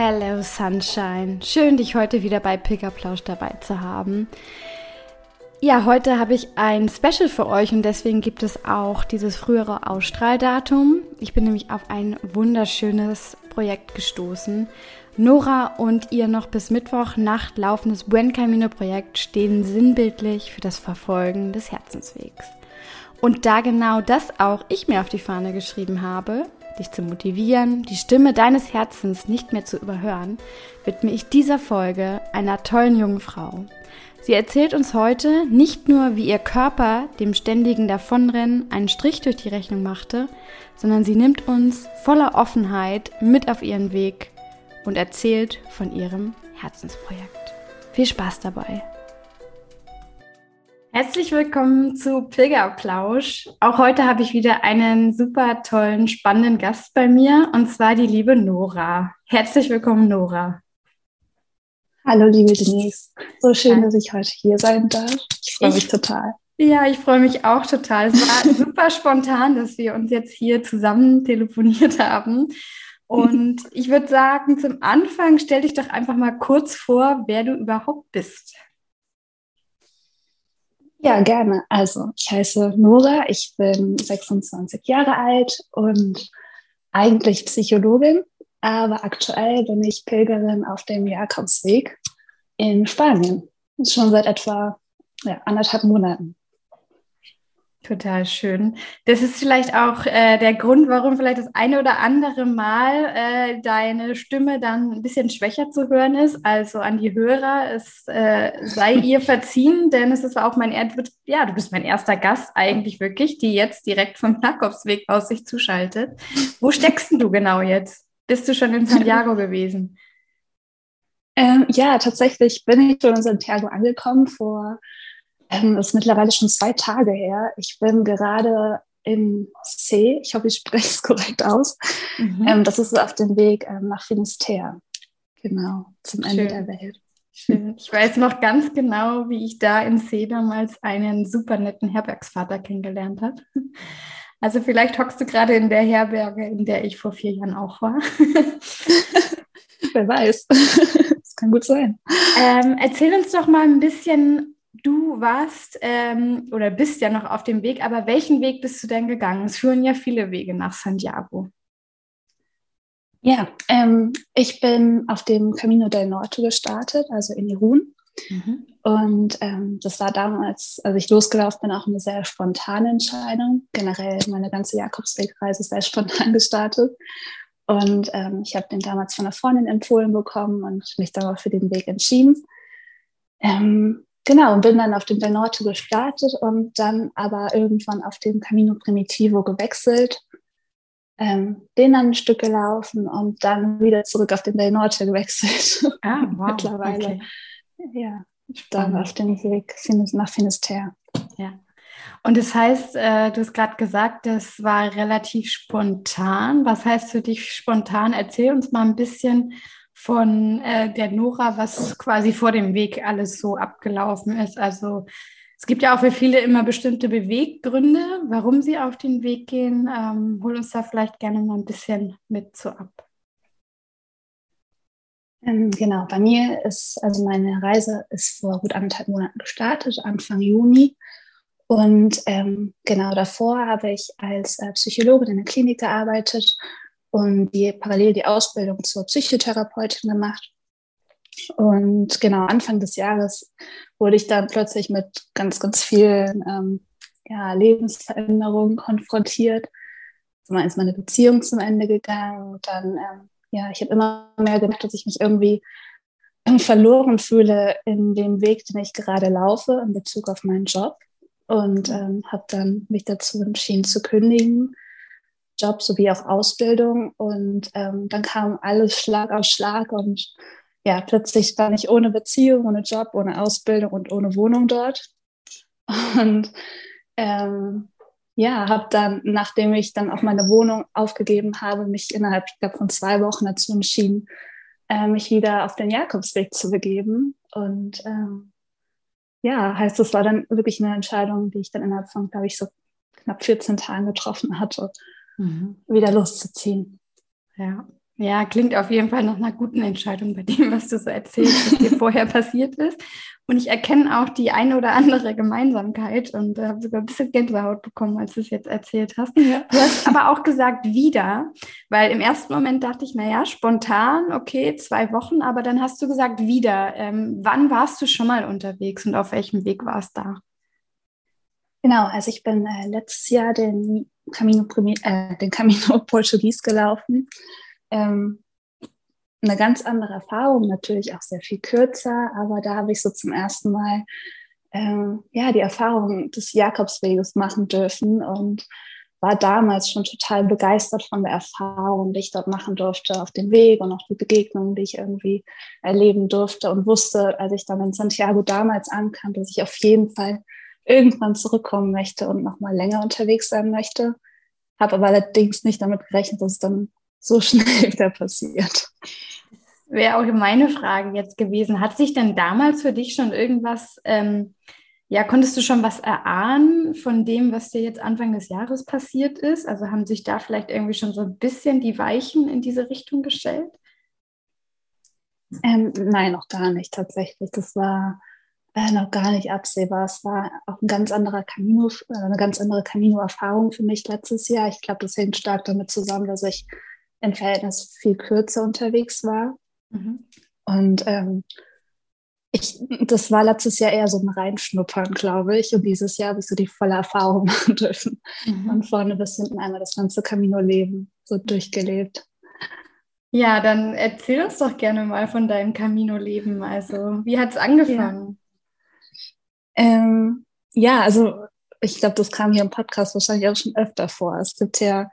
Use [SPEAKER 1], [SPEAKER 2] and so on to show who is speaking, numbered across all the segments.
[SPEAKER 1] Hello Sunshine, schön dich heute wieder bei Pickerplausch dabei zu haben. Ja, heute habe ich ein Special für euch und deswegen gibt es auch dieses frühere Ausstrahldatum. Ich bin nämlich auf ein wunderschönes Projekt gestoßen. Nora und ihr noch bis Mittwoch Nacht laufendes Buen Camino Projekt stehen sinnbildlich für das Verfolgen des Herzenswegs. Und da genau das auch ich mir auf die Fahne geschrieben habe, dich zu motivieren, die Stimme deines Herzens nicht mehr zu überhören, widme ich dieser Folge einer tollen jungen Frau. Sie erzählt uns heute nicht nur, wie ihr Körper dem ständigen Davonrennen einen Strich durch die Rechnung machte, sondern sie nimmt uns voller Offenheit mit auf ihren Weg und erzählt von ihrem Herzensprojekt. Viel Spaß dabei! Herzlich willkommen zu Pilgerplausch. Auch heute habe ich wieder einen super tollen, spannenden Gast bei mir und zwar die liebe Nora. Herzlich willkommen, Nora.
[SPEAKER 2] Hallo, liebe Denise. So schön, dass ich heute hier sein darf. Ich freue mich total.
[SPEAKER 1] Ja, ich freue mich auch total. Es war super spontan, dass wir uns jetzt hier zusammen telefoniert haben. Und ich würde sagen, zum Anfang stell dich doch einfach mal kurz vor, wer du überhaupt bist.
[SPEAKER 2] Ja, gerne. Also, ich heiße Nora, ich bin 26 Jahre alt und eigentlich Psychologin, aber aktuell bin ich Pilgerin auf dem Jakobsweg in Spanien. Schon seit etwa ja, anderthalb Monaten.
[SPEAKER 1] Total schön. Das ist vielleicht auch äh, der Grund, warum vielleicht das eine oder andere Mal äh, deine Stimme dann ein bisschen schwächer zu hören ist. Also an die Hörer, es äh, sei ihr verziehen, denn es ist auch mein, er ja, du bist mein erster Gast eigentlich wirklich, die jetzt direkt vom Jakobsweg aus sich zuschaltet. Wo steckst du genau jetzt? Bist du schon in Santiago gewesen?
[SPEAKER 2] Ähm, ja, tatsächlich bin ich schon in Santiago angekommen vor ähm, das ist mittlerweile schon zwei Tage her. Ich bin gerade in C, ich hoffe, ich spreche es korrekt aus. Mhm. Ähm, das ist auf dem Weg ähm, nach Finisterre. Genau, zum Ende Schön. der Welt.
[SPEAKER 1] Schön. Ich weiß noch ganz genau, wie ich da in C damals einen super netten Herbergsvater kennengelernt habe. Also vielleicht hockst du gerade in der Herberge, in der ich vor vier Jahren auch war.
[SPEAKER 2] Wer weiß. Das kann gut sein.
[SPEAKER 1] Ähm, erzähl uns doch mal ein bisschen du warst ähm, oder bist ja noch auf dem Weg, aber welchen Weg bist du denn gegangen? Es führen ja viele Wege nach Santiago.
[SPEAKER 2] Ja, ähm, ich bin auf dem Camino del Norte gestartet, also in Irun. Mhm. Und ähm, das war damals, als ich losgelaufen bin, auch eine sehr spontane Entscheidung. Generell meine ganze Jakobswegreise ist sehr spontan gestartet. Und ähm, ich habe den damals von einer Freundin empfohlen bekommen und mich darauf für den Weg entschieden. Ähm, Genau, und bin dann auf dem Del Norte gestartet und dann aber irgendwann auf dem Camino Primitivo gewechselt, ähm, den dann ein Stück gelaufen und dann wieder zurück auf den Del Norte gewechselt.
[SPEAKER 1] Ah, wow.
[SPEAKER 2] Mittlerweile. Okay. Ja, dann auf dem Weg nach Finisterre.
[SPEAKER 1] Ja. Und das heißt, äh, du hast gerade gesagt, das war relativ spontan. Was heißt für dich spontan? Erzähl uns mal ein bisschen, von äh, der Nora, was quasi vor dem Weg alles so abgelaufen ist. Also es gibt ja auch für viele immer bestimmte Beweggründe, warum sie auf den Weg gehen. Ähm, hol uns da vielleicht gerne mal ein bisschen mit so ab.
[SPEAKER 2] Ähm, genau, bei mir ist, also meine Reise ist vor gut anderthalb Monaten gestartet, Anfang Juni. Und ähm, genau davor habe ich als äh, Psychologin in der Klinik gearbeitet und die parallel die Ausbildung zur Psychotherapeutin gemacht. Und genau Anfang des Jahres wurde ich dann plötzlich mit ganz, ganz vielen ähm, ja, Lebensveränderungen konfrontiert. Zumal ist meine Beziehung zum Ende gegangen. Und dann, ähm, ja, ich habe immer mehr gemerkt, dass ich mich irgendwie verloren fühle in dem Weg, den ich gerade laufe in Bezug auf meinen Job. Und ähm, habe dann mich dazu entschieden zu kündigen Job sowie auch Ausbildung. Und ähm, dann kam alles Schlag auf Schlag und ja, plötzlich war ich ohne Beziehung, ohne Job, ohne Ausbildung und ohne Wohnung dort. Und ähm, ja, habe dann, nachdem ich dann auch meine Wohnung aufgegeben habe, mich innerhalb ich glaub, von zwei Wochen dazu entschieden, äh, mich wieder auf den Jakobsweg zu begeben. Und ähm, ja, heißt, es war dann wirklich eine Entscheidung, die ich dann innerhalb von, glaube ich, so knapp 14 Tagen getroffen hatte, mhm. wieder loszuziehen.
[SPEAKER 1] Ja. Ja, klingt auf jeden Fall nach einer guten Entscheidung bei dem, was du so erzählst, was dir vorher passiert ist. Und ich erkenne auch die eine oder andere Gemeinsamkeit und äh, habe sogar ein bisschen Gänsehaut bekommen, als du es jetzt erzählt hast. Ja. Du hast aber auch gesagt wieder, weil im ersten Moment dachte ich, naja, spontan, okay, zwei Wochen, aber dann hast du gesagt wieder. Ähm, wann warst du schon mal unterwegs und auf welchem Weg warst du da?
[SPEAKER 2] Genau, also ich bin äh, letztes Jahr den Camino, äh, den Camino Portugies gelaufen. Ähm, eine ganz andere Erfahrung, natürlich auch sehr viel kürzer, aber da habe ich so zum ersten Mal ähm, ja, die Erfahrung des Jakobsweges machen dürfen und war damals schon total begeistert von der Erfahrung, die ich dort machen durfte auf dem Weg und auch die Begegnungen, die ich irgendwie erleben durfte und wusste, als ich dann in Santiago damals ankam, dass ich auf jeden Fall irgendwann zurückkommen möchte und noch mal länger unterwegs sein möchte. Habe aber allerdings nicht damit gerechnet, dass es dann so schnell wieder passiert.
[SPEAKER 1] Wäre auch meine Frage jetzt gewesen. Hat sich denn damals für dich schon irgendwas, ähm, ja, konntest du schon was erahnen von dem, was dir jetzt Anfang des Jahres passiert ist? Also haben sich da vielleicht irgendwie schon so ein bisschen die Weichen in diese Richtung gestellt?
[SPEAKER 2] Ähm, nein, noch gar nicht tatsächlich. Das war noch gar nicht absehbar. Es war auch ein ganz anderer Camino, äh, eine ganz andere Camino-Erfahrung für mich letztes Jahr. Ich glaube, das hängt stark damit zusammen, dass ich im Verhältnis viel kürzer unterwegs war. Mhm. Und ähm, ich, das war letztes Jahr eher so ein Reinschnuppern, glaube ich. Und dieses Jahr habe ich so die volle Erfahrung machen dürfen. Mhm. Von vorne bis hinten einmal das ganze Camino-Leben so durchgelebt.
[SPEAKER 1] Ja, dann erzähl uns doch gerne mal von deinem Camino-Leben. Also, wie hat es angefangen?
[SPEAKER 2] Ja. Ähm, ja, also ich glaube, das kam hier im Podcast wahrscheinlich auch schon öfter vor. Es gibt ja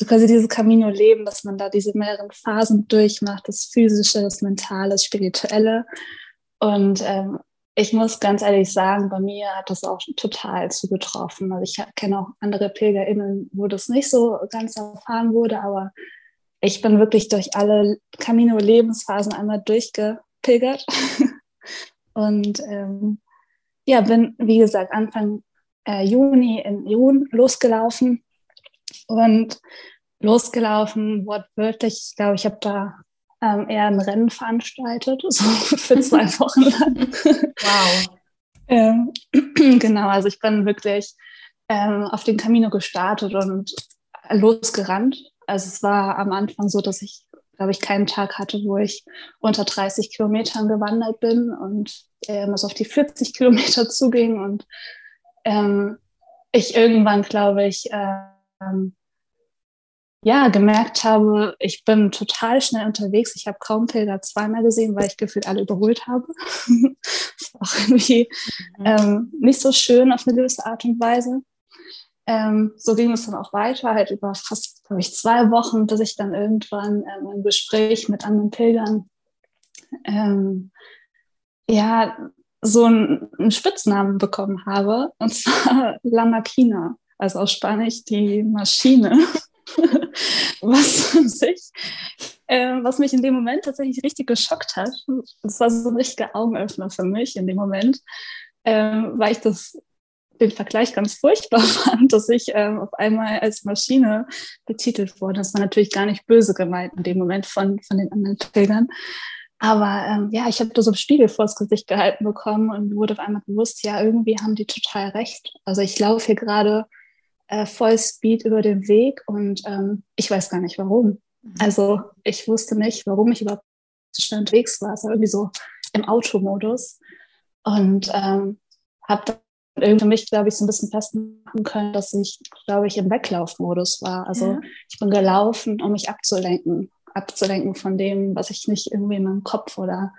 [SPEAKER 2] so quasi dieses Camino-Leben, dass man da diese mehreren Phasen durchmacht, das Physische, das Mentale, das Spirituelle. Und ähm, ich muss ganz ehrlich sagen, bei mir hat das auch total zugetroffen. Also ich kenne auch andere PilgerInnen, wo das nicht so ganz erfahren wurde, aber ich bin wirklich durch alle Camino-Lebensphasen einmal durchgepilgert. Und ähm, ja, bin, wie gesagt, Anfang äh, Juni in Juni losgelaufen und losgelaufen, wortwörtlich. Ich glaube, ich habe da ähm, eher ein Rennen veranstaltet, so für zwei Wochen lang. Wow. ähm, genau, also ich bin wirklich ähm, auf den Camino gestartet und losgerannt. Also es war am Anfang so, dass ich, glaube ich, keinen Tag hatte, wo ich unter 30 Kilometern gewandert bin und ähm, es auf die 40 Kilometer zuging und ähm, ich irgendwann, glaube ich, äh, ähm, ja, gemerkt habe, ich bin total schnell unterwegs. Ich habe kaum Pilger zweimal gesehen, weil ich gefühlt alle überholt habe. das war auch irgendwie mhm. ähm, nicht so schön auf eine gewisse Art und Weise. Ähm, so ging es dann auch weiter, halt über fast, glaube ich, zwei Wochen, bis ich dann irgendwann ähm, im Gespräch mit anderen Pilgern ähm, ja, so einen, einen Spitznamen bekommen habe, und zwar La Maquina also auf Spanisch die Maschine, was sich, äh, was mich in dem Moment tatsächlich richtig geschockt hat. Das war so ein richtiger Augenöffner für mich in dem Moment, äh, weil ich das den Vergleich ganz furchtbar fand, dass ich ähm, auf einmal als Maschine betitelt wurde. Das war natürlich gar nicht böse gemeint in dem Moment von, von den anderen Bildern. Aber ähm, ja, ich habe da so einen Spiegel vors Gesicht gehalten bekommen und wurde auf einmal bewusst, ja, irgendwie haben die total recht. Also ich laufe hier gerade äh, Vollspeed über den Weg und ähm, ich weiß gar nicht warum. Mhm. Also ich wusste nicht, warum ich überhaupt so schnell unterwegs war. Es war irgendwie so im Automodus und ähm, habe dann irgendwie für mich, glaube ich, so ein bisschen festmachen können, dass ich, glaube ich, im Weglaufmodus war. Also ja. ich bin gelaufen, um mich abzulenken, abzulenken von dem, was ich nicht irgendwie in meinem Kopf oder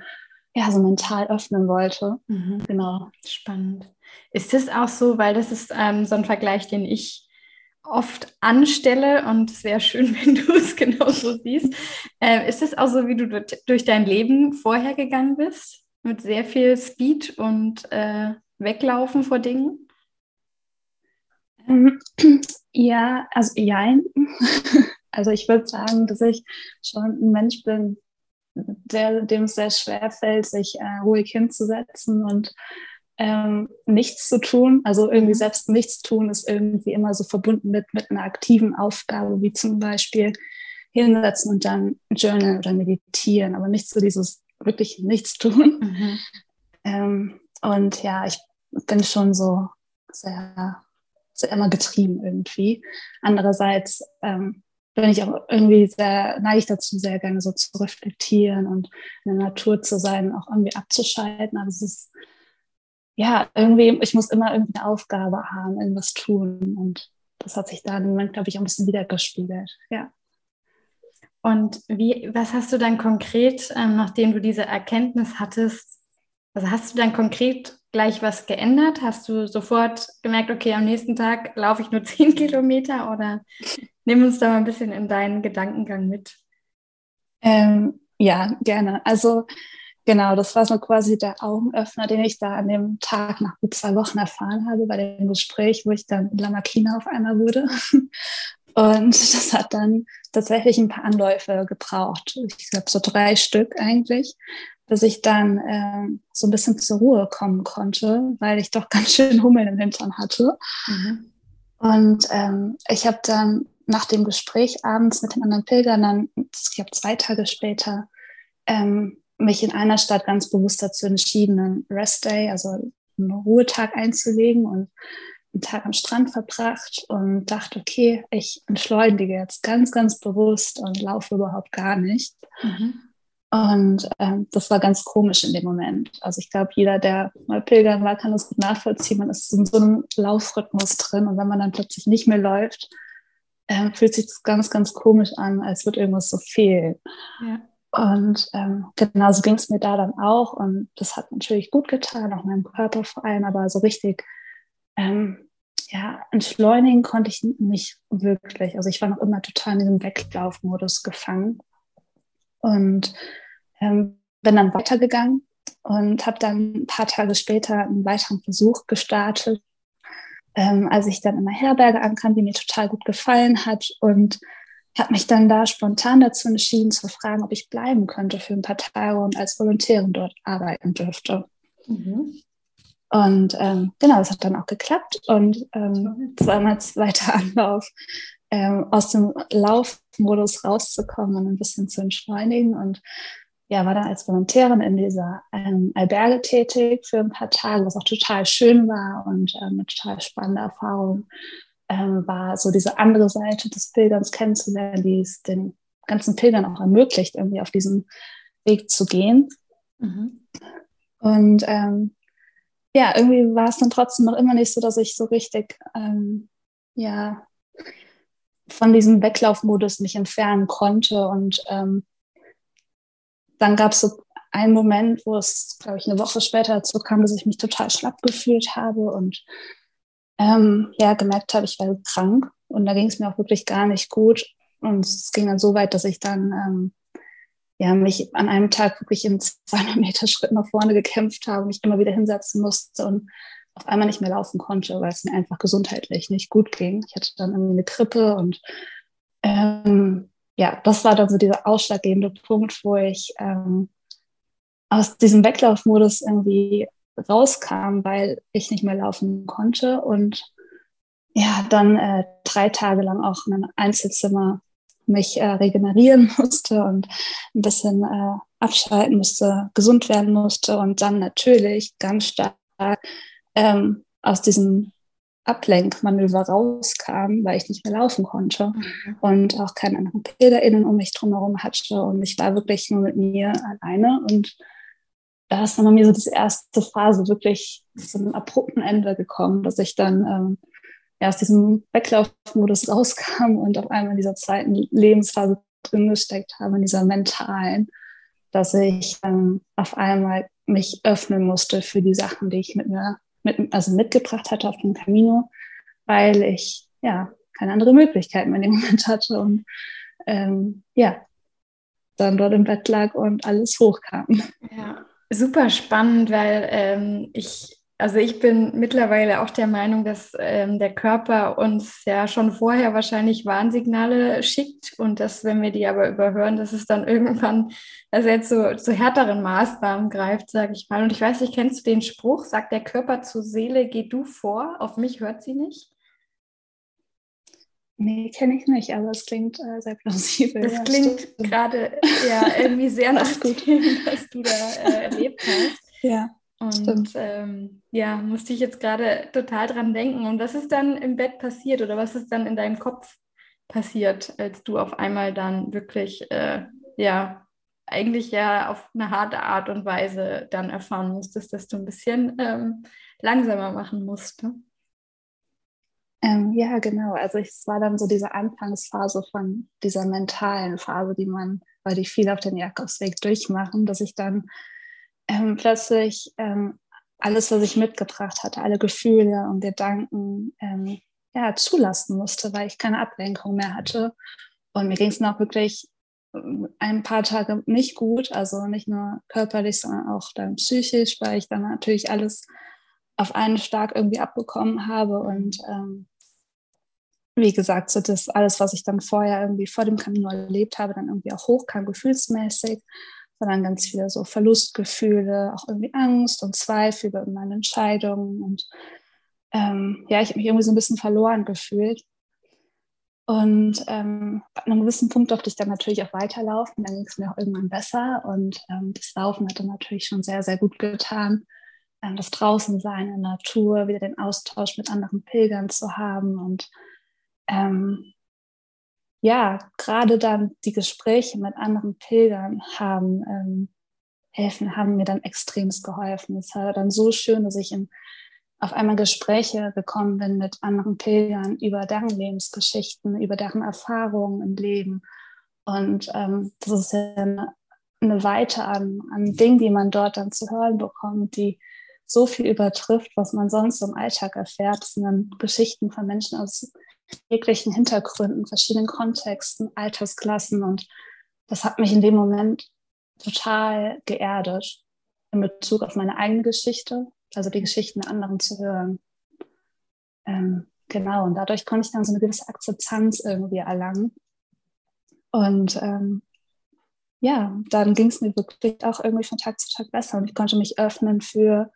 [SPEAKER 2] ja, so mental öffnen wollte.
[SPEAKER 1] Mhm. Genau. Spannend. Ist das auch so, weil das ist ähm, so ein Vergleich, den ich oft anstelle und es wäre schön, wenn du es genauso siehst. Äh, ist es auch so, wie du durch dein Leben vorher gegangen bist? Mit sehr viel Speed und äh, Weglaufen vor Dingen?
[SPEAKER 2] Ja, also ja. Also ich würde sagen, dass ich schon ein Mensch bin, der, dem es sehr schwer fällt, sich äh, ruhig hinzusetzen und ähm, nichts zu tun. Also irgendwie mhm. selbst nichts tun ist irgendwie immer so verbunden mit, mit einer aktiven Aufgabe, wie zum Beispiel hinsetzen und dann journalen oder meditieren, aber nicht so dieses wirklich nichts tun. Mhm. Ähm, und ja, ich bin schon so sehr, sehr immer getrieben irgendwie. Andererseits ähm, bin ich auch irgendwie sehr, neige ich dazu, sehr gerne so zu reflektieren und in der Natur zu sein, auch irgendwie abzuschalten. Aber es ist, ja, irgendwie, ich muss immer irgendwie eine Aufgabe haben, irgendwas tun. Und das hat sich da im Moment, glaube ich, auch ein bisschen wiedergespiegelt. Ja.
[SPEAKER 1] Und wie, was hast du dann konkret, ähm, nachdem du diese Erkenntnis hattest, also hast du dann konkret gleich was geändert? Hast du sofort gemerkt, okay, am nächsten Tag laufe ich nur zehn Kilometer oder nimm uns da mal ein bisschen in deinen Gedankengang mit?
[SPEAKER 2] Ähm, ja, gerne. Also genau, das war so quasi der Augenöffner, den ich da an dem Tag nach gut zwei Wochen erfahren habe, bei dem Gespräch, wo ich dann Lamakina auf einmal wurde. Und das hat dann tatsächlich ein paar Anläufe gebraucht. Ich glaube, so drei Stück eigentlich, bis ich dann äh, so ein bisschen zur Ruhe kommen konnte, weil ich doch ganz schön Hummel im Hintern hatte. Mhm. Und ähm, ich habe dann nach dem Gespräch abends mit den anderen Pilgern dann, ich glaube zwei Tage später, ähm, mich in einer Stadt ganz bewusst dazu entschieden, einen Rest Day, also einen Ruhetag einzulegen und einen Tag am Strand verbracht und dachte, okay, ich entschleunige jetzt ganz, ganz bewusst und laufe überhaupt gar nicht. Mhm. Und ähm, das war ganz komisch in dem Moment. Also ich glaube, jeder, der mal pilgern war, kann das gut nachvollziehen. Man ist in so einem Laufrhythmus drin und wenn man dann plötzlich nicht mehr läuft, ähm, fühlt sich das ganz, ganz komisch an, als würde irgendwas so fehlen. Ja. Und ähm, genauso ging es mir da dann auch. Und das hat natürlich gut getan, auch meinem Körper vor allem, aber so richtig ähm, ja, entschleunigen konnte ich nicht wirklich. Also ich war noch immer total in diesem Weglaufmodus gefangen. Und ähm, bin dann weitergegangen und habe dann ein paar Tage später einen weiteren Versuch gestartet, ähm, als ich dann in einer Herberge ankam, die mir total gut gefallen hat und habe mich dann da spontan dazu entschieden zu fragen, ob ich bleiben könnte für ein paar Tage und als Volontärin dort arbeiten dürfte. Mhm. Und ähm, genau, das hat dann auch geklappt und ähm, zweimal zweiter Anlauf ähm, aus dem Laufmodus rauszukommen und ein bisschen zu entschleunigen und ja, war dann als Volontärin in dieser ähm, Alberge tätig für ein paar Tage, was auch total schön war und ähm, eine total spannende Erfahrung ähm, war, so diese andere Seite des Pilgerns kennenzulernen, die es den ganzen Pilgern auch ermöglicht, irgendwie auf diesem Weg zu gehen. Mhm. Und ähm, ja, irgendwie war es dann trotzdem noch immer nicht so, dass ich so richtig, ähm, ja, von diesem Weglaufmodus mich entfernen konnte. Und ähm, dann gab es so einen Moment, wo es, glaube ich, eine Woche später dazu kam, dass ich mich total schlapp gefühlt habe und ähm, ja, gemerkt habe, ich werde krank. Und da ging es mir auch wirklich gar nicht gut. Und es ging dann so weit, dass ich dann ähm, ja, mich an einem Tag wirklich in 200 Meter Schritt nach vorne gekämpft habe, mich immer wieder hinsetzen musste und auf einmal nicht mehr laufen konnte, weil es mir einfach gesundheitlich nicht gut ging. Ich hatte dann irgendwie eine Grippe und ähm, ja, das war dann so dieser ausschlaggebende Punkt, wo ich ähm, aus diesem Weglaufmodus irgendwie rauskam, weil ich nicht mehr laufen konnte und ja, dann äh, drei Tage lang auch in einem Einzelzimmer mich äh, regenerieren musste und ein bisschen äh, abschalten musste, gesund werden musste und dann natürlich ganz stark ähm, aus diesem Ablenkmanöver rauskam, weil ich nicht mehr laufen konnte mhm. und auch keine anderen PilgerInnen um mich drumherum hatte und ich war wirklich nur mit mir alleine und da ist dann bei mir so diese erste Phase wirklich zu einem abrupten Ende gekommen, dass ich dann ähm, ja, aus diesem Weglaufmodus rauskam und auf einmal in dieser zweiten Lebensphase drin gesteckt habe, in dieser mentalen, dass ich ähm, auf einmal mich öffnen musste für die Sachen, die ich mit mir mit, also mitgebracht hatte auf dem Camino, weil ich ja keine andere Möglichkeit mehr in dem Moment hatte. Und ähm, ja, dann dort im Bett lag und alles hochkam.
[SPEAKER 1] Ja, super spannend, weil ähm, ich also ich bin mittlerweile auch der Meinung, dass ähm, der Körper uns ja schon vorher wahrscheinlich Warnsignale schickt und dass, wenn wir die aber überhören, dass es dann irgendwann, also jetzt so zu härteren Maßnahmen greift, sage ich mal. Und ich weiß nicht, kennst du den Spruch, sagt der Körper zur Seele, geh du vor, auf mich hört sie nicht?
[SPEAKER 2] Nee, kenne ich nicht, aber es klingt äh, sehr plausibel.
[SPEAKER 1] Es ja, klingt gerade ja irgendwie sehr nach dem, was du da äh, erlebt hast.
[SPEAKER 2] Ja.
[SPEAKER 1] Und ähm, ja, musste ich jetzt gerade total dran denken. Und was ist dann im Bett passiert oder was ist dann in deinem Kopf passiert, als du auf einmal dann wirklich, äh, ja, eigentlich ja auf eine harte Art und Weise dann erfahren musstest, dass du ein bisschen ähm, langsamer machen musst? Ne?
[SPEAKER 2] Ähm, ja, genau. Also es war dann so diese Anfangsphase von dieser mentalen Phase, die man, weil die viel auf den Jakobsweg durchmachen, dass ich dann ähm, plötzlich ähm, alles, was ich mitgebracht hatte, alle Gefühle und Gedanken, ähm, ja, zulassen musste, weil ich keine Ablenkung mehr hatte. Und mir ging es noch wirklich ähm, ein paar Tage nicht gut, also nicht nur körperlich, sondern auch dann psychisch, weil ich dann natürlich alles auf einen Schlag irgendwie abbekommen habe und ähm, wie gesagt, so das alles, was ich dann vorher irgendwie vor dem Camino erlebt habe, dann irgendwie auch hochkam, gefühlsmäßig sondern ganz viele so Verlustgefühle, auch irgendwie Angst und Zweifel über meine Entscheidungen. Und ähm, ja, ich habe mich irgendwie so ein bisschen verloren gefühlt. Und ähm, an einem gewissen Punkt durfte ich dann natürlich auch weiterlaufen. Dann ging es mir auch irgendwann besser. Und ähm, das Laufen hat dann natürlich schon sehr, sehr gut getan. Ähm, das Draußensein in der Natur, wieder den Austausch mit anderen Pilgern zu haben und ähm, ja, gerade dann die Gespräche mit anderen Pilgern haben ähm, helfen, haben mir dann extremst geholfen. Es war dann so schön, dass ich in, auf einmal Gespräche gekommen bin mit anderen Pilgern über deren Lebensgeschichten, über deren Erfahrungen im Leben. Und ähm, das ist ja eine, eine Weite an, an Dingen, die man dort dann zu hören bekommt, die so viel übertrifft, was man sonst im Alltag erfährt. Das sind dann Geschichten von Menschen aus jeglichen Hintergründen, verschiedenen Kontexten, Altersklassen. Und das hat mich in dem Moment total geerdet in Bezug auf meine eigene Geschichte, also die Geschichten der anderen zu hören. Ähm, genau, und dadurch konnte ich dann so eine gewisse Akzeptanz irgendwie erlangen. Und ähm, ja, dann ging es mir wirklich auch irgendwie von Tag zu Tag besser und ich konnte mich öffnen für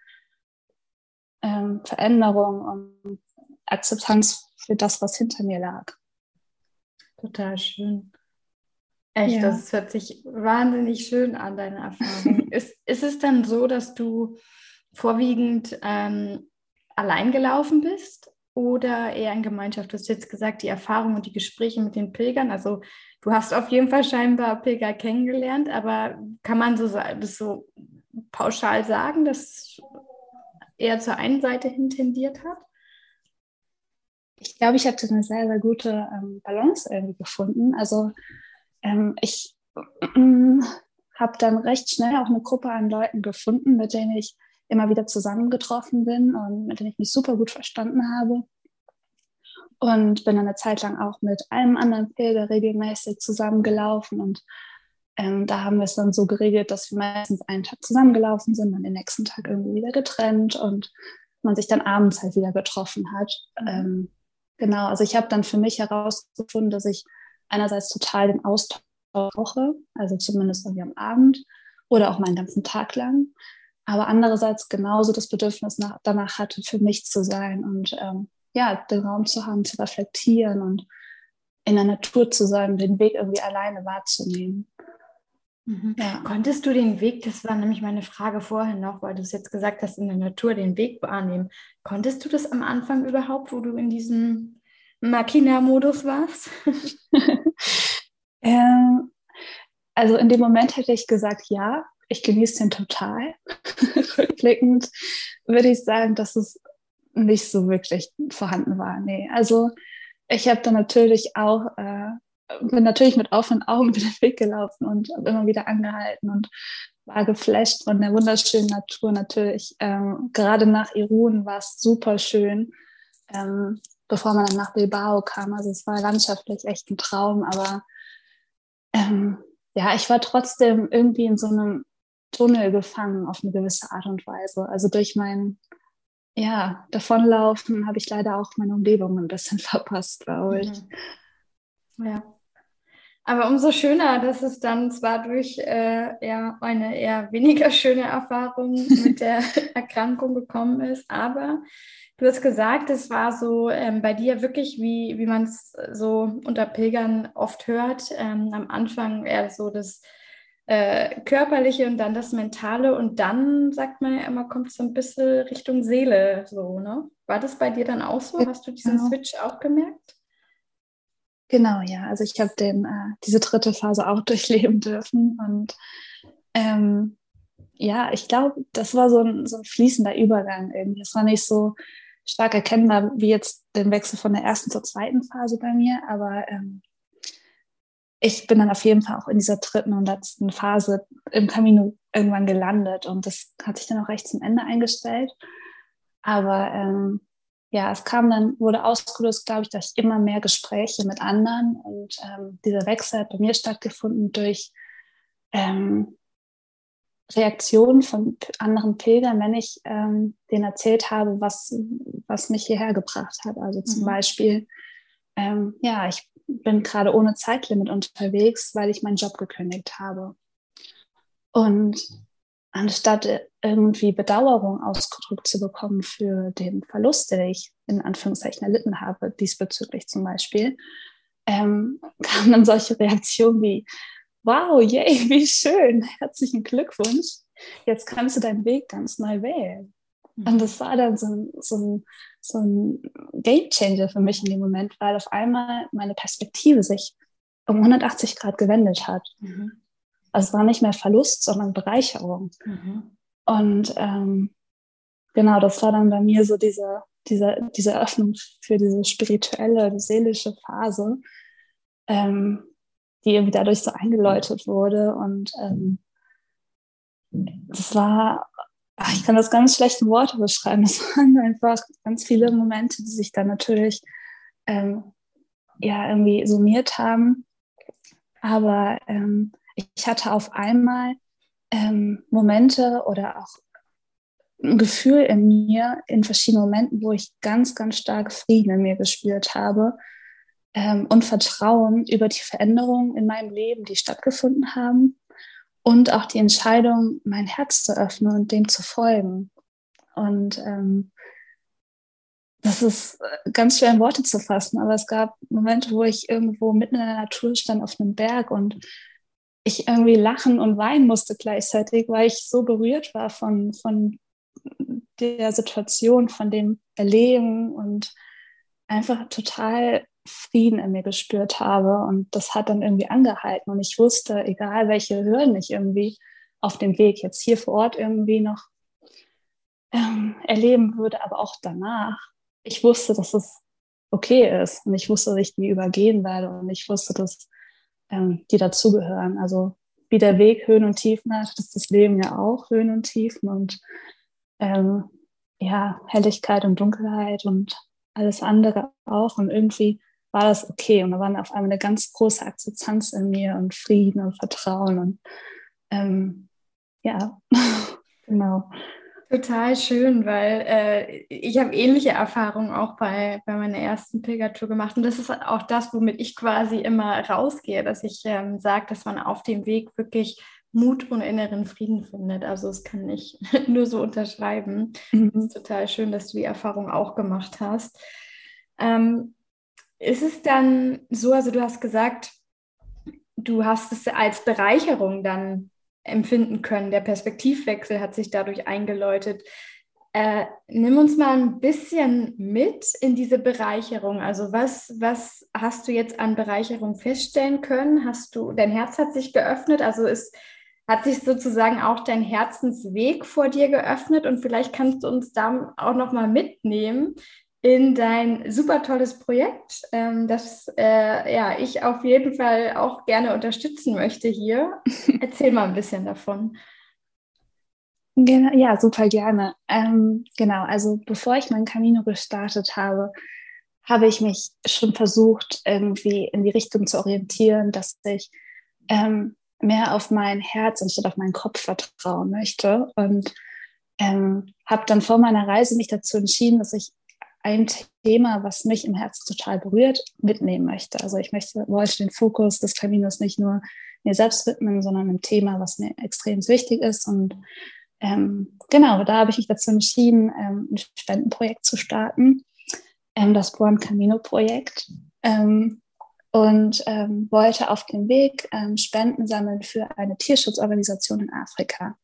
[SPEAKER 2] ähm, Veränderung und Akzeptanz für das, was hinter mir lag.
[SPEAKER 1] Total schön. Echt, ja. das hört sich wahnsinnig schön an, deine Erfahrung. ist, ist es dann so, dass du vorwiegend ähm, allein gelaufen bist oder eher in Gemeinschaft? Du hast jetzt gesagt, die Erfahrung und die Gespräche mit den Pilgern. Also du hast auf jeden Fall scheinbar Pilger kennengelernt, aber kann man so, das so pauschal sagen, dass eher zur einen Seite hin tendiert hat?
[SPEAKER 2] Ich glaube, ich hatte eine sehr, sehr gute ähm, Balance irgendwie gefunden. Also ähm, ich äh, habe dann recht schnell auch eine Gruppe an Leuten gefunden, mit denen ich immer wieder zusammengetroffen bin und mit denen ich mich super gut verstanden habe. Und bin eine Zeit lang auch mit einem anderen Pilger regelmäßig zusammengelaufen. Und ähm, da haben wir es dann so geregelt, dass wir meistens einen Tag zusammengelaufen sind, dann den nächsten Tag irgendwie wieder getrennt und man sich dann abends halt wieder getroffen hat. Ähm, Genau, also ich habe dann für mich herausgefunden, dass ich einerseits total den Austausch brauche, also zumindest irgendwie am Abend oder auch meinen ganzen Tag lang, aber andererseits genauso das Bedürfnis nach, danach hatte, für mich zu sein und ähm, ja, den Raum zu haben, zu reflektieren und in der Natur zu sein, den Weg irgendwie alleine wahrzunehmen.
[SPEAKER 1] Mhm. Ja. Konntest du den Weg, das war nämlich meine Frage vorhin noch, weil du es jetzt gesagt hast, in der Natur den Weg wahrnehmen. Konntest du das am Anfang überhaupt, wo du in diesem Makina-Modus warst?
[SPEAKER 2] ähm, also in dem Moment hätte ich gesagt, ja, ich genieße den total. Rückblickend würde ich sagen, dass es nicht so wirklich vorhanden war. Nee, also ich habe dann natürlich auch äh, bin natürlich mit offenen Augen den Weg gelaufen und immer wieder angehalten und war geflasht von der wunderschönen Natur natürlich. Ähm, gerade nach Irun war es super schön. Ähm, bevor man dann nach Bilbao kam. Also es war landschaftlich echt ein Traum, aber ähm, ja, ich war trotzdem irgendwie in so einem Tunnel gefangen auf eine gewisse Art und Weise. Also durch mein ja, Davonlaufen habe ich leider auch meine Umgebung ein bisschen verpasst, glaube ich.
[SPEAKER 1] Mhm. Ja. Aber umso schöner, dass es dann zwar durch äh, ja, eine eher weniger schöne Erfahrung mit der Erkrankung gekommen ist, aber du hast gesagt, es war so ähm, bei dir wirklich, wie, wie man es so unter Pilgern oft hört, ähm, am Anfang eher so das äh, körperliche und dann das mentale und dann sagt man ja immer, kommt es so ein bisschen Richtung Seele so, ne? War das bei dir dann auch so? Hast du diesen genau. Switch auch gemerkt?
[SPEAKER 2] Genau, ja. Also ich habe äh, diese dritte Phase auch durchleben dürfen und ähm, ja, ich glaube, das war so ein, so ein fließender Übergang irgendwie. Es war nicht so stark erkennbar wie jetzt den Wechsel von der ersten zur zweiten Phase bei mir, aber ähm, ich bin dann auf jeden Fall auch in dieser dritten und letzten Phase im Camino irgendwann gelandet und das hat sich dann auch recht zum Ende eingestellt. Aber ähm, ja, es kam dann, wurde ausgelöst, glaube ich, durch immer mehr Gespräche mit anderen und ähm, dieser Wechsel hat bei mir stattgefunden durch ähm, Reaktionen von anderen Pilgern, wenn ich ähm, denen erzählt habe, was, was mich hierher gebracht hat. Also zum mhm. Beispiel, ähm, ja, ich bin gerade ohne Zeitlimit unterwegs, weil ich meinen Job gekündigt habe. Und anstatt irgendwie Bedauerung ausgedrückt zu bekommen für den Verlust, den ich in Anführungszeichen erlitten habe, diesbezüglich zum Beispiel, ähm, kamen dann solche Reaktionen wie, wow, yay, wie schön, herzlichen Glückwunsch, jetzt kannst du deinen Weg ganz neu wählen. Und das war dann so, so, ein, so ein Game Changer für mich in dem Moment, weil auf einmal meine Perspektive sich um 180 Grad gewendet hat. Mhm. Also es war nicht mehr Verlust, sondern Bereicherung. Mhm. Und ähm, genau, das war dann bei mir so diese, diese, diese Öffnung für diese spirituelle, die seelische Phase, ähm, die irgendwie dadurch so eingeläutet wurde. Und ähm, das war ach, ich kann das ganz schlecht in Worte beschreiben. Es waren einfach ganz viele Momente, die sich dann natürlich ähm, ja irgendwie summiert haben. Aber ähm, ich hatte auf einmal ähm, Momente oder auch ein Gefühl in mir in verschiedenen Momenten, wo ich ganz, ganz stark Frieden in mir gespürt habe ähm, und Vertrauen über die Veränderungen in meinem Leben, die stattgefunden haben und auch die Entscheidung, mein Herz zu öffnen und dem zu folgen. Und ähm, das ist äh, ganz schwer in Worte zu fassen, aber es gab Momente, wo ich irgendwo mitten in der Natur stand auf einem Berg und ich irgendwie lachen und weinen musste gleichzeitig, weil ich so berührt war von, von der Situation, von dem Erleben und einfach total Frieden in mir gespürt habe. Und das hat dann irgendwie angehalten. Und ich wusste, egal welche Hürden ich irgendwie auf dem Weg jetzt hier vor Ort irgendwie noch ähm, erleben würde, aber auch danach, ich wusste, dass es okay ist. Und ich wusste, dass ich die übergehen werde. Und ich wusste, dass ähm, die dazugehören. Also wie der Weg Höhen und Tiefen hat, ist das Leben ja auch Höhen und Tiefen und ähm, ja, Helligkeit und Dunkelheit und alles andere auch. Und irgendwie war das okay. Und da war auf einmal eine ganz große Akzeptanz in mir und Frieden und Vertrauen. Und ähm, ja, genau.
[SPEAKER 1] Total schön, weil äh, ich habe ähnliche Erfahrungen auch bei, bei meiner ersten Pilgertour gemacht. Und das ist auch das, womit ich quasi immer rausgehe, dass ich ähm, sage, dass man auf dem Weg wirklich Mut und inneren Frieden findet. Also das kann ich nur so unterschreiben. Mhm. Es ist total schön, dass du die Erfahrung auch gemacht hast. Ähm, ist es dann so, also du hast gesagt, du hast es als Bereicherung dann empfinden können. Der Perspektivwechsel hat sich dadurch eingeläutet. Äh, nimm uns mal ein bisschen mit in diese Bereicherung. Also was, was hast du jetzt an Bereicherung feststellen können? Hast du, dein Herz hat sich geöffnet, also ist, hat sich sozusagen auch dein Herzensweg vor dir geöffnet und vielleicht kannst du uns da auch noch mal mitnehmen, in dein super tolles Projekt, ähm, das äh, ja, ich auf jeden Fall auch gerne unterstützen möchte hier. Erzähl mal ein bisschen davon.
[SPEAKER 2] Genau, ja, super gerne. Ähm, genau, also bevor ich mein Camino gestartet habe, habe ich mich schon versucht, irgendwie in die Richtung zu orientieren, dass ich ähm, mehr auf mein Herz anstatt auf meinen Kopf vertrauen möchte. Und ähm, habe dann vor meiner Reise mich dazu entschieden, dass ich ein Thema, was mich im Herzen total berührt, mitnehmen möchte. Also ich möchte, wollte den Fokus des Caminos nicht nur mir selbst widmen, sondern einem Thema, was mir extrem wichtig ist. Und ähm, genau, da habe ich mich dazu entschieden, ähm, ein Spendenprojekt zu starten, ähm, das Buon Camino Projekt. Ähm, und ähm, wollte auf dem Weg ähm, Spenden sammeln für eine Tierschutzorganisation in Afrika.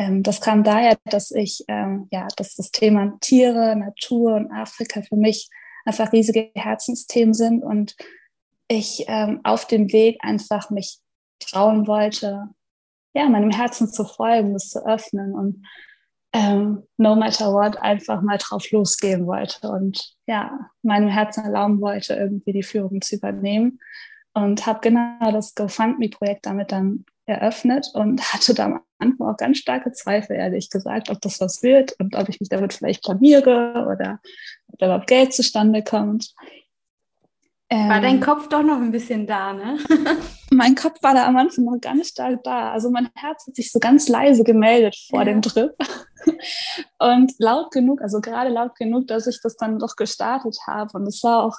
[SPEAKER 2] Ähm, das kam daher, dass ich, ähm, ja, dass das Thema Tiere, Natur und Afrika für mich einfach riesige Herzensthemen sind und ich ähm, auf dem Weg einfach mich trauen wollte, ja, meinem Herzen zu folgen, es zu öffnen und ähm, no matter what einfach mal drauf losgehen wollte und ja, meinem Herzen erlauben wollte, irgendwie die Führung zu übernehmen. Und habe genau das GoFundMe-Projekt damit dann eröffnet und hatte da am Anfang auch ganz starke Zweifel, ehrlich gesagt, ob das was wird und ob ich mich damit vielleicht blamiere oder ob da überhaupt Geld zustande kommt.
[SPEAKER 1] War dein ähm, Kopf doch noch ein bisschen da, ne?
[SPEAKER 2] mein Kopf war da am Anfang noch ganz stark da. Also mein Herz hat sich so ganz leise gemeldet vor ja. dem Trip. Und laut genug, also gerade laut genug, dass ich das dann doch gestartet habe. Und es war auch,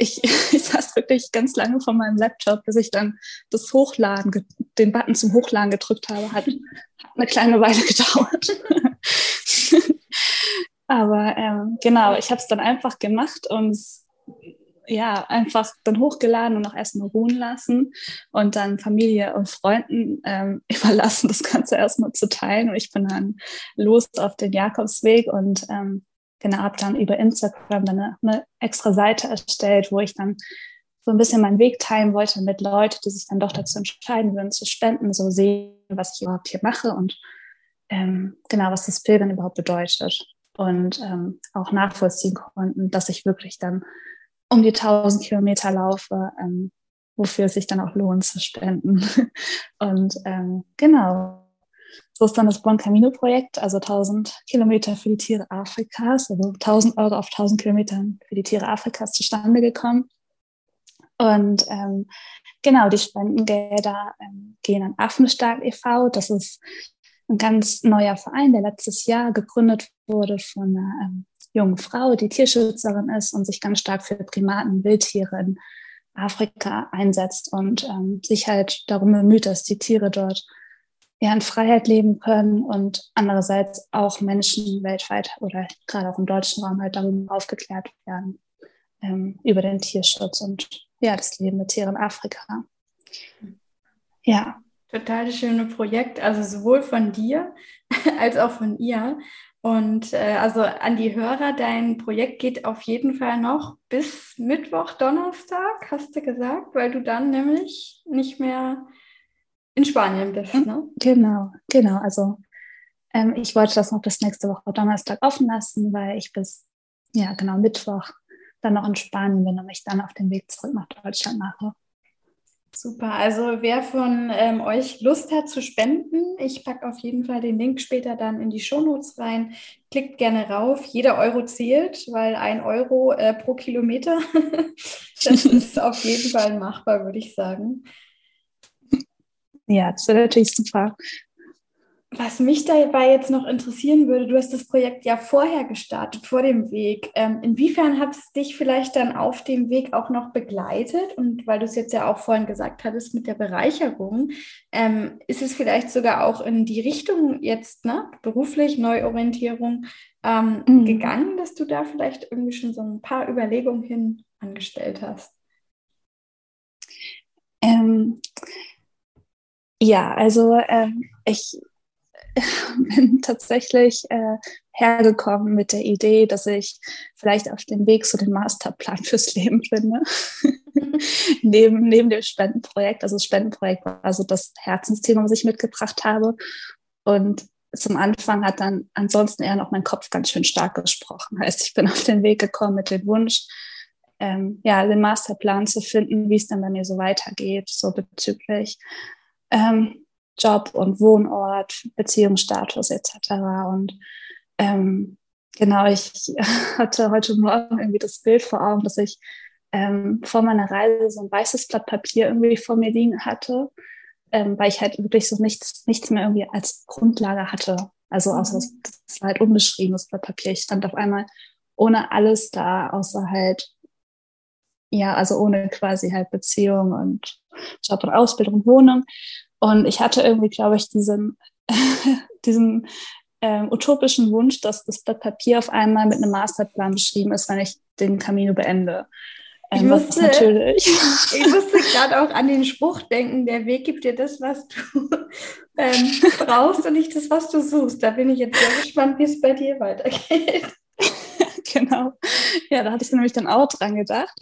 [SPEAKER 2] ich, ich saß wirklich ganz lange vor meinem Laptop, bis ich dann das Hochladen, den Button zum Hochladen gedrückt habe. Hat, hat eine kleine Weile gedauert. Aber ähm, genau, ich habe es dann einfach gemacht und ja, einfach dann hochgeladen und auch erstmal ruhen lassen und dann Familie und Freunden ähm, überlassen, das Ganze erstmal zu teilen. Und ich bin dann los auf den Jakobsweg und ähm, genau, habe dann über Instagram dann eine, eine, extra Seite erstellt, wo ich dann so ein bisschen meinen Weg teilen wollte mit Leuten, die sich dann doch dazu entscheiden würden, zu spenden, so sehen, was ich überhaupt hier mache und ähm, genau, was das Pilgern überhaupt bedeutet. Und ähm, auch nachvollziehen konnten, dass ich wirklich dann um die 1000 Kilometer laufe, ähm, wofür es sich dann auch lohnt zu spenden. Und ähm, genau, so ist dann das Bon Camino Projekt, also 1000 Kilometer für die Tiere Afrikas, also 1000 Euro auf 1000 Kilometern für die Tiere Afrikas zustande gekommen. Und ähm, genau, die Spendengelder ähm, gehen an Affenstark e.V. Das ist ein ganz neuer Verein, der letztes Jahr gegründet wurde von einer ähm, jungen Frau, die Tierschützerin ist und sich ganz stark für Primaten, Wildtiere in Afrika einsetzt und ähm, sich halt darum bemüht, dass die Tiere dort ja in Freiheit leben können und andererseits auch Menschen weltweit oder gerade auch im deutschen Raum halt darüber aufgeklärt werden ähm, über den Tierschutz und ja das Leben mit Tieren in Afrika.
[SPEAKER 1] Ja. Total schöne Projekt, also sowohl von dir als auch von ihr. Und äh, also an die Hörer, dein Projekt geht auf jeden Fall noch bis Mittwoch, Donnerstag, hast du gesagt, weil du dann nämlich nicht mehr in Spanien bist, ne?
[SPEAKER 2] Genau, genau. Also ähm, ich wollte das noch bis nächste Woche Donnerstag offen lassen, weil ich bis, ja genau, Mittwoch dann noch in Spanien bin und mich dann auf den Weg zurück nach Deutschland mache.
[SPEAKER 1] Super, also wer von ähm, euch Lust hat zu spenden, ich packe auf jeden Fall den Link später dann in die Shownotes rein. Klickt gerne rauf, jeder Euro zählt, weil ein Euro äh, pro Kilometer, das ist auf jeden Fall machbar, würde ich sagen.
[SPEAKER 2] Ja, das wäre natürlich super.
[SPEAKER 1] Was mich dabei jetzt noch interessieren würde, du hast das Projekt ja vorher gestartet, vor dem Weg. Ähm, inwiefern hat es dich vielleicht dann auf dem Weg auch noch begleitet? Und weil du es jetzt ja auch vorhin gesagt hattest mit der Bereicherung, ähm, ist es vielleicht sogar auch in die Richtung jetzt, ne, beruflich, Neuorientierung ähm, mhm. gegangen, dass du da vielleicht irgendwie schon so ein paar Überlegungen hin angestellt hast?
[SPEAKER 2] Ähm, ja, also ähm, ich bin tatsächlich äh, hergekommen mit der Idee, dass ich vielleicht auf dem Weg so den Masterplan fürs Leben finde. neben, neben dem Spendenprojekt. Also das Spendenprojekt war so das Herzensthema, was ich mitgebracht habe. Und zum Anfang hat dann ansonsten eher noch mein Kopf ganz schön stark gesprochen. Heißt, ich bin auf den Weg gekommen mit dem Wunsch, ähm, ja, den Masterplan zu finden, wie es dann bei mir so weitergeht, so bezüglich ähm, Job und Wohnort, Beziehungsstatus etc. Und ähm, genau, ich hatte heute Morgen irgendwie das Bild vor Augen, dass ich ähm, vor meiner Reise so ein weißes Blatt Papier irgendwie vor mir liegen hatte, ähm, weil ich halt wirklich so nichts, nichts mehr irgendwie als Grundlage hatte. Also außer das, das war halt unbeschriebenes Blatt Papier. Ich stand auf einmal ohne alles da, außer halt, ja, also ohne quasi halt Beziehung und Job und Ausbildung und Wohnung. Und ich hatte irgendwie, glaube ich, diesen, diesen ähm, utopischen Wunsch, dass das Blatt Papier auf einmal mit einem Masterplan beschrieben ist, wenn ich den Camino beende.
[SPEAKER 1] Ähm, ich, musste, natürlich ich musste gerade auch an den Spruch denken, der Weg gibt dir das, was du ähm, brauchst und nicht das, was du suchst. Da bin ich jetzt sehr gespannt, wie es bei dir weitergeht.
[SPEAKER 2] genau. Ja, da hatte ich nämlich dann auch dran gedacht.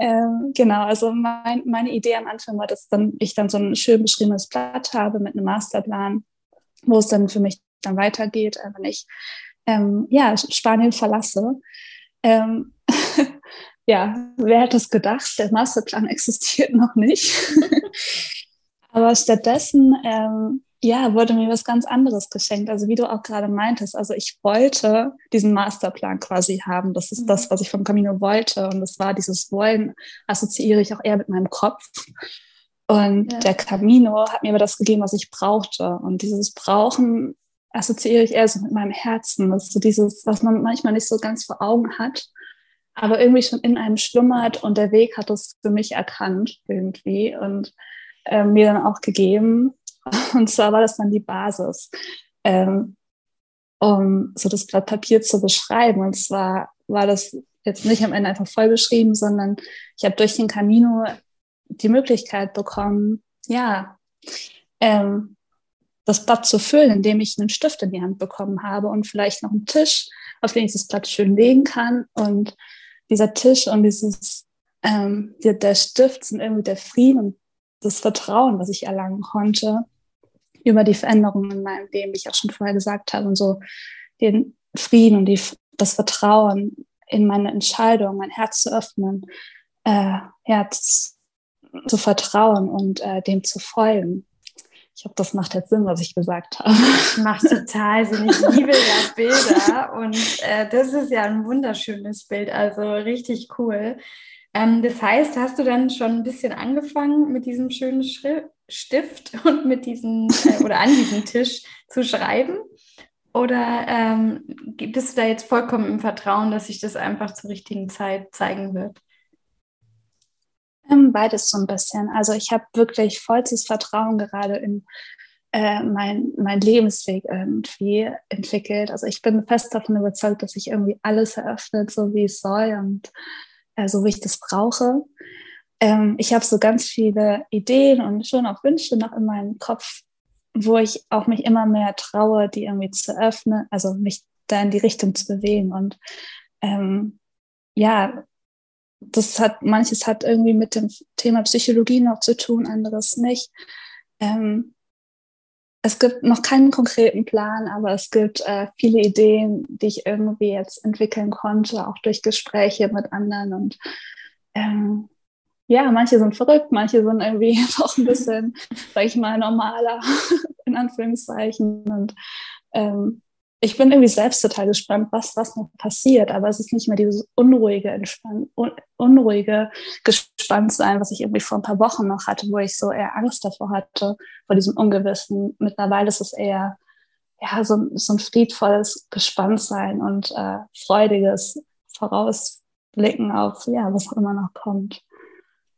[SPEAKER 2] Ähm, genau, also mein, meine Idee am Anfang war, dass dann, ich dann so ein schön beschriebenes Blatt habe mit einem Masterplan, wo es dann für mich dann weitergeht, äh, wenn ich ähm, ja, Spanien verlasse. Ähm, ja, wer hätte es gedacht? Der Masterplan existiert noch nicht. Aber stattdessen, ähm, ja, wurde mir was ganz anderes geschenkt. Also wie du auch gerade meintest, also ich wollte diesen Masterplan quasi haben. Das ist das, mhm. was ich vom Camino wollte. Und das war dieses Wollen, assoziiere ich auch eher mit meinem Kopf. Und ja. der Camino hat mir aber das gegeben, was ich brauchte. Und dieses Brauchen assoziiere ich eher so mit meinem Herzen. Das ist so dieses, was man manchmal nicht so ganz vor Augen hat aber irgendwie schon in einem schlummert und der Weg hat es für mich erkannt irgendwie und äh, mir dann auch gegeben. Und zwar war das dann die Basis, ähm, um so das Blatt Papier zu beschreiben. Und zwar war das jetzt nicht am Ende einfach voll beschrieben, sondern ich habe durch den Camino die Möglichkeit bekommen, ja, ähm, das Blatt zu füllen, indem ich einen Stift in die Hand bekommen habe und vielleicht noch einen Tisch, auf den ich das Blatt schön legen kann und dieser Tisch und dieses, ähm, der, der Stift sind irgendwie der Frieden und das Vertrauen, was ich erlangen konnte über die Veränderungen in meinem Leben, wie ich auch schon vorher gesagt habe, und so den Frieden und die, das Vertrauen in meine Entscheidung, mein Herz zu öffnen, äh, Herz zu vertrauen und äh, dem zu folgen. Ich hoffe, das macht jetzt Sinn, was ich gesagt habe.
[SPEAKER 1] Macht total Sinn. Ich liebe ja Bilder und äh, das ist ja ein wunderschönes Bild, also richtig cool. Ähm, das heißt, hast du dann schon ein bisschen angefangen mit diesem schönen Schri Stift und mit diesem äh, oder an diesem Tisch zu schreiben? Oder ähm, bist du da jetzt vollkommen im Vertrauen, dass sich das einfach zur richtigen Zeit zeigen wird?
[SPEAKER 2] Ähm, beides so ein bisschen. Also ich habe wirklich vollstes Vertrauen gerade in äh, mein, mein Lebensweg irgendwie entwickelt. Also ich bin fest davon überzeugt, dass sich irgendwie alles eröffnet, so wie es soll und so wie ich das brauche. Ähm, ich habe so ganz viele Ideen und schon auch Wünsche noch in meinem Kopf, wo ich auch mich immer mehr traue, die irgendwie zu öffnen, also mich da in die Richtung zu bewegen. Und ähm, ja, das hat, manches hat irgendwie mit dem Thema Psychologie noch zu tun, anderes nicht. Ähm, es gibt noch keinen konkreten Plan, aber es gibt äh, viele Ideen, die ich irgendwie jetzt entwickeln konnte, auch durch Gespräche mit anderen. Und ähm, ja, manche sind verrückt, manche sind irgendwie auch ein bisschen, sag ich mal, normaler, in Anführungszeichen. Und ähm, ich bin irgendwie selbst total gespannt, was, was noch passiert. Aber es ist nicht mehr dieses unruhige, entspann, un, unruhige Gespanntsein, was ich irgendwie vor ein paar Wochen noch hatte, wo ich so eher Angst davor hatte, vor diesem Ungewissen. Mittlerweile ist es eher ja, so, so ein friedvolles Gespanntsein und äh, freudiges Vorausblicken auf, ja, was auch immer noch kommt.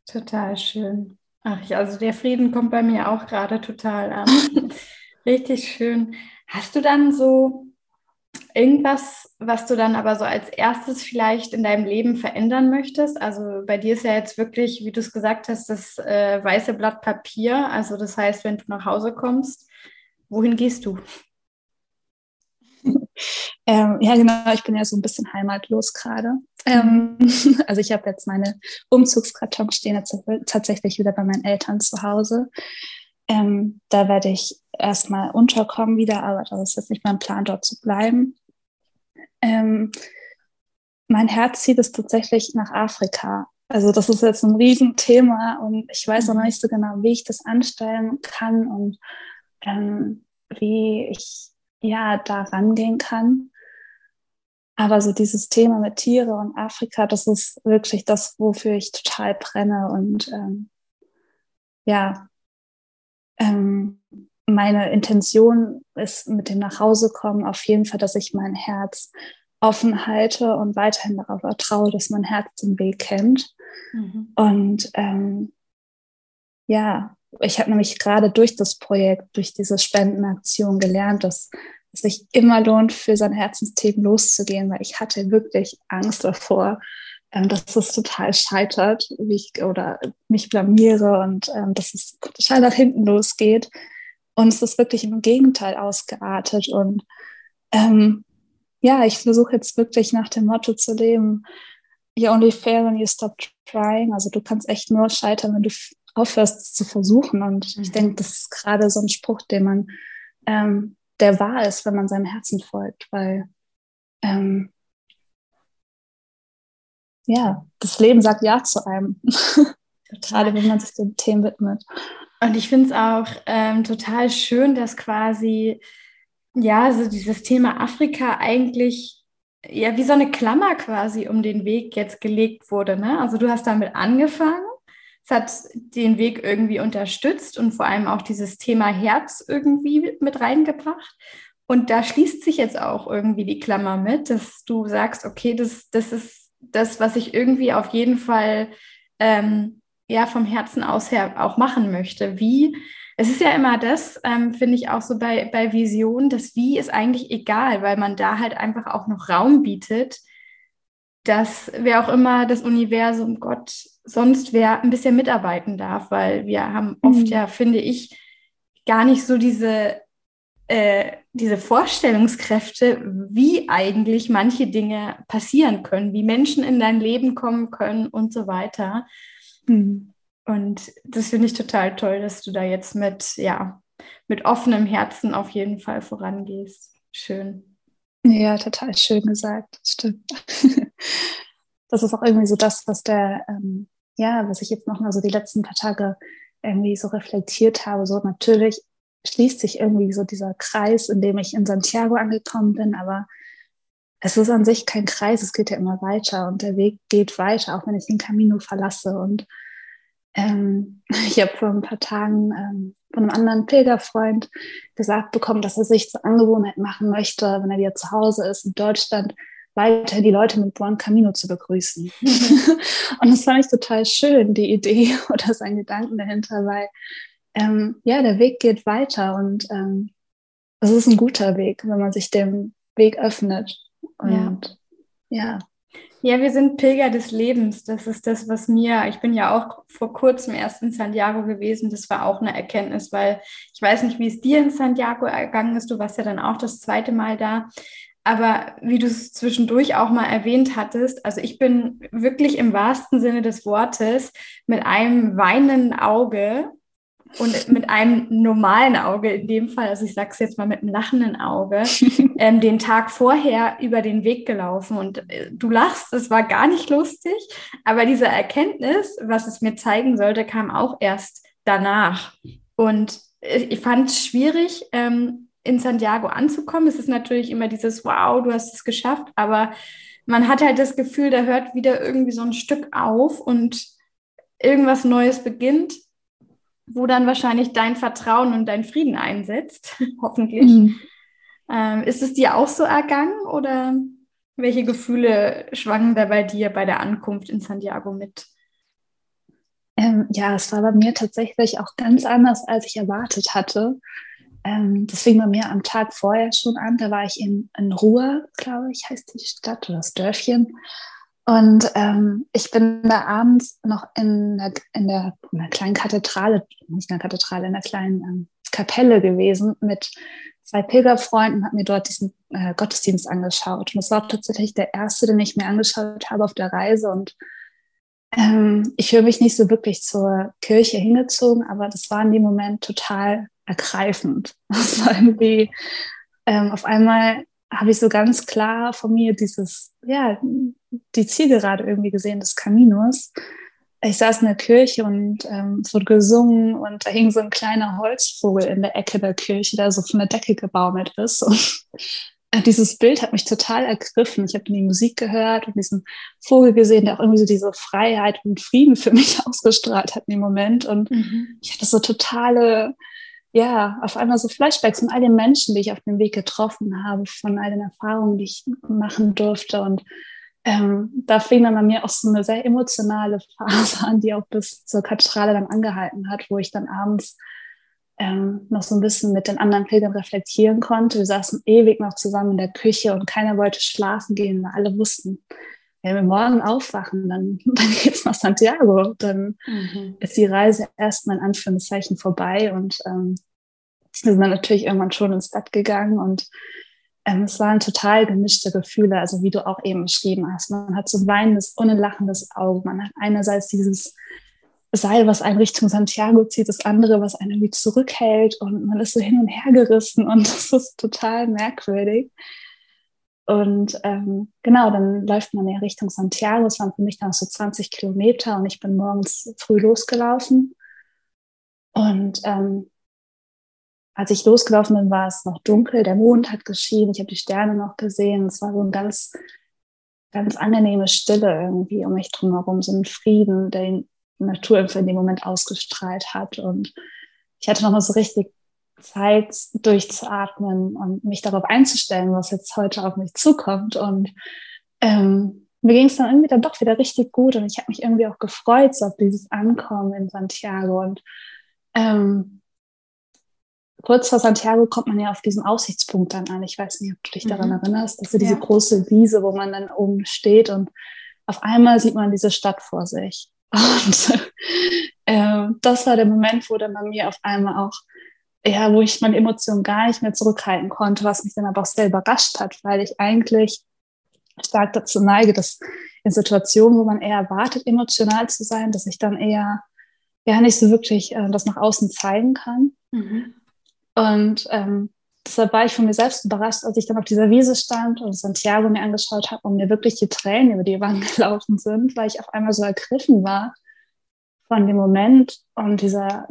[SPEAKER 1] Total schön. Ach ja, also der Frieden kommt bei mir auch gerade total an. Richtig schön. Hast du dann so irgendwas, was du dann aber so als erstes vielleicht in deinem Leben verändern möchtest? Also bei dir ist ja jetzt wirklich, wie du es gesagt hast, das äh, weiße Blatt Papier. Also das heißt, wenn du nach Hause kommst, wohin gehst du?
[SPEAKER 2] Ähm, ja, genau, ich bin ja so ein bisschen heimatlos gerade. Ähm, also ich habe jetzt meine Umzugskartons stehen tatsächlich wieder bei meinen Eltern zu Hause. Ähm, da werde ich erstmal unterkommen wieder, aber das ist jetzt nicht mein Plan, dort zu bleiben. Ähm, mein Herz zieht es tatsächlich nach Afrika. Also das ist jetzt ein Riesenthema und ich weiß noch nicht so genau, wie ich das anstellen kann und ähm, wie ich ja da rangehen kann. aber so dieses Thema mit Tiere und Afrika, das ist wirklich das, wofür ich total brenne. Und ähm, ja, ähm, meine Intention ist mit dem Nachhausekommen auf jeden Fall, dass ich mein Herz offen halte und weiterhin darauf vertraue, dass mein Herz den Weg kennt. Mhm. Und ähm, ja, ich habe nämlich gerade durch das Projekt, durch diese Spendenaktion gelernt, dass es sich immer lohnt, für sein Herzensthemen loszugehen, weil ich hatte wirklich Angst davor, ähm, dass es total scheitert, wie ich oder mich blamiere und ähm, dass es total nach hinten losgeht. Und es ist wirklich im Gegenteil ausgeartet. Und ähm, ja, ich versuche jetzt wirklich nach dem Motto zu leben, you only fail when you stop trying. Also du kannst echt nur scheitern, wenn du aufhörst zu versuchen. Und mhm. ich denke, das ist gerade so ein Spruch, den man, ähm, der wahr ist, wenn man seinem Herzen folgt, weil ähm, ja, das Leben sagt Ja zu einem. gerade wenn man sich den Themen widmet.
[SPEAKER 1] Und ich finde es auch ähm, total schön, dass quasi, ja, so dieses Thema Afrika eigentlich, ja, wie so eine Klammer quasi um den Weg jetzt gelegt wurde. Ne? Also du hast damit angefangen, es hat den Weg irgendwie unterstützt und vor allem auch dieses Thema Herz irgendwie mit reingebracht. Und da schließt sich jetzt auch irgendwie die Klammer mit, dass du sagst, okay, das, das ist das, was ich irgendwie auf jeden Fall ähm, ja vom Herzen aus her auch machen möchte. Wie, es ist ja immer das, ähm, finde ich auch so bei, bei Vision, das Wie ist eigentlich egal, weil man da halt einfach auch noch Raum bietet, dass wer auch immer das Universum, Gott, sonst wer ein bisschen mitarbeiten darf, weil wir haben oft mhm. ja, finde ich, gar nicht so diese, äh, diese Vorstellungskräfte, wie eigentlich manche Dinge passieren können, wie Menschen in dein Leben kommen können und so weiter. Und das finde ich total toll, dass du da jetzt mit, ja, mit offenem Herzen auf jeden Fall vorangehst. Schön.
[SPEAKER 2] Ja, total schön gesagt. Das stimmt. das ist auch irgendwie so das, was der, ähm, ja, was ich jetzt nochmal so die letzten paar Tage irgendwie so reflektiert habe. So natürlich schließt sich irgendwie so dieser Kreis, in dem ich in Santiago angekommen bin, aber es ist an sich kein Kreis, es geht ja immer weiter und der Weg geht weiter, auch wenn ich den Camino verlasse. Und ähm, ich habe vor ein paar Tagen ähm, von einem anderen Pilgerfreund gesagt bekommen, dass er sich zur Angewohnheit machen möchte, wenn er wieder zu Hause ist in Deutschland, weiter die Leute mit Buen Camino zu begrüßen. und das fand ich total schön, die Idee oder sein Gedanken dahinter, weil ähm, ja, der Weg geht weiter und ähm, es ist ein guter Weg, wenn man sich dem Weg öffnet. Und ja. ja.
[SPEAKER 1] Ja, wir sind Pilger des Lebens. Das ist das, was mir, ich bin ja auch vor kurzem erst in Santiago gewesen. Das war auch eine Erkenntnis, weil ich weiß nicht, wie es dir in Santiago ergangen ist. Du warst ja dann auch das zweite Mal da. Aber wie du es zwischendurch auch mal erwähnt hattest, also ich bin wirklich im wahrsten Sinne des Wortes mit einem weinenden Auge und mit einem normalen Auge in dem Fall, also ich sage es jetzt mal mit einem lachenden Auge, ähm, den Tag vorher über den Weg gelaufen. Und äh, du lachst, es war gar nicht lustig, aber diese Erkenntnis, was es mir zeigen sollte, kam auch erst danach. Und ich fand es schwierig, ähm, in Santiago anzukommen. Es ist natürlich immer dieses, wow, du hast es geschafft, aber man hat halt das Gefühl, da hört wieder irgendwie so ein Stück auf und irgendwas Neues beginnt wo dann wahrscheinlich dein Vertrauen und dein Frieden einsetzt, hoffentlich. Mhm. Ähm, ist es dir auch so ergangen oder welche Gefühle schwangen da bei dir bei der Ankunft in Santiago mit?
[SPEAKER 2] Ähm, ja, es war bei mir tatsächlich auch ganz anders, als ich erwartet hatte. Ähm, das fing bei mir am Tag vorher schon an. Da war ich in, in Ruhr, glaube ich, heißt die Stadt oder das Dörfchen. Und ähm, ich bin da abends noch in der, in der, in der kleinen Kathedrale, nicht in der Kathedrale, in der kleinen ähm, Kapelle gewesen mit zwei Pilgerfreunden, habe mir dort diesen äh, Gottesdienst angeschaut. Und das war tatsächlich der erste, den ich mir angeschaut habe auf der Reise. Und ähm, ich höre mich nicht so wirklich zur Kirche hingezogen, aber das war in dem Moment total ergreifend. Das war irgendwie ähm, auf einmal habe ich so ganz klar von mir dieses, ja, die Zielgerade irgendwie gesehen des Kaminos. Ich saß in der Kirche und ähm, es wurde gesungen und da hing so ein kleiner Holzvogel in der Ecke der Kirche, der so von der Decke gebaumelt ist. Und äh, dieses Bild hat mich total ergriffen. Ich habe die Musik gehört und diesen Vogel gesehen, der auch irgendwie so diese Freiheit und Frieden für mich ausgestrahlt hat in dem Moment. Und mhm. ich hatte so totale, ja, auf einmal so Flashbacks von all den Menschen, die ich auf dem Weg getroffen habe, von all den Erfahrungen, die ich machen durfte. Und ähm, da fing dann bei mir auch so eine sehr emotionale Phase an, die auch bis zur Kathedrale dann angehalten hat, wo ich dann abends ähm, noch so ein bisschen mit den anderen Pilgern reflektieren konnte. Wir saßen ewig noch zusammen in der Küche und keiner wollte schlafen gehen, weil alle wussten, wenn wir morgen aufwachen, dann, dann geht's nach Santiago. Dann mhm. ist die Reise erstmal in Anführungszeichen vorbei und ähm, wir sind dann natürlich irgendwann schon ins Bett gegangen und ähm, es waren total gemischte Gefühle, also wie du auch eben beschrieben hast. Man hat so ein weinendes, unlachendes Auge. Man hat einerseits dieses Seil, was einen Richtung Santiago zieht, das andere, was einen irgendwie zurückhält und man ist so hin und her gerissen und das ist total merkwürdig. Und ähm, genau, dann läuft man ja Richtung Santiago. Es waren für mich dann so 20 Kilometer und ich bin morgens früh losgelaufen. Und ähm, als ich losgelaufen bin, war es noch dunkel. Der Mond hat geschienen. Ich habe die Sterne noch gesehen. Es war so ein ganz, ganz angenehme Stille irgendwie um mich drumherum, so ein Frieden, den Natur in dem Moment ausgestrahlt hat. Und ich hatte nochmal so richtig Zeit durchzuatmen und mich darauf einzustellen, was jetzt heute auf mich zukommt. Und ähm, mir ging es dann irgendwie dann doch wieder richtig gut und ich habe mich irgendwie auch gefreut so auf dieses Ankommen in Santiago. Und ähm, kurz vor Santiago kommt man ja auf diesen Aussichtspunkt dann an. Ich weiß nicht, ob du dich daran mhm. erinnerst. Das ist ja diese große Wiese, wo man dann oben steht und auf einmal sieht man diese Stadt vor sich. Und äh, das war der Moment, wo dann bei mir auf einmal auch, ja, wo ich meine Emotionen gar nicht mehr zurückhalten konnte, was mich dann aber auch sehr überrascht hat, weil ich eigentlich stark dazu neige, dass in Situationen, wo man eher erwartet, emotional zu sein, dass ich dann eher ja nicht so wirklich äh, das nach außen zeigen kann. Mhm. Und ähm, deshalb war ich von mir selbst überrascht, als ich dann auf dieser Wiese stand und Santiago mir angeschaut habe und mir wirklich die Tränen über die Wangen gelaufen sind, weil ich auf einmal so ergriffen war von dem Moment und dieser,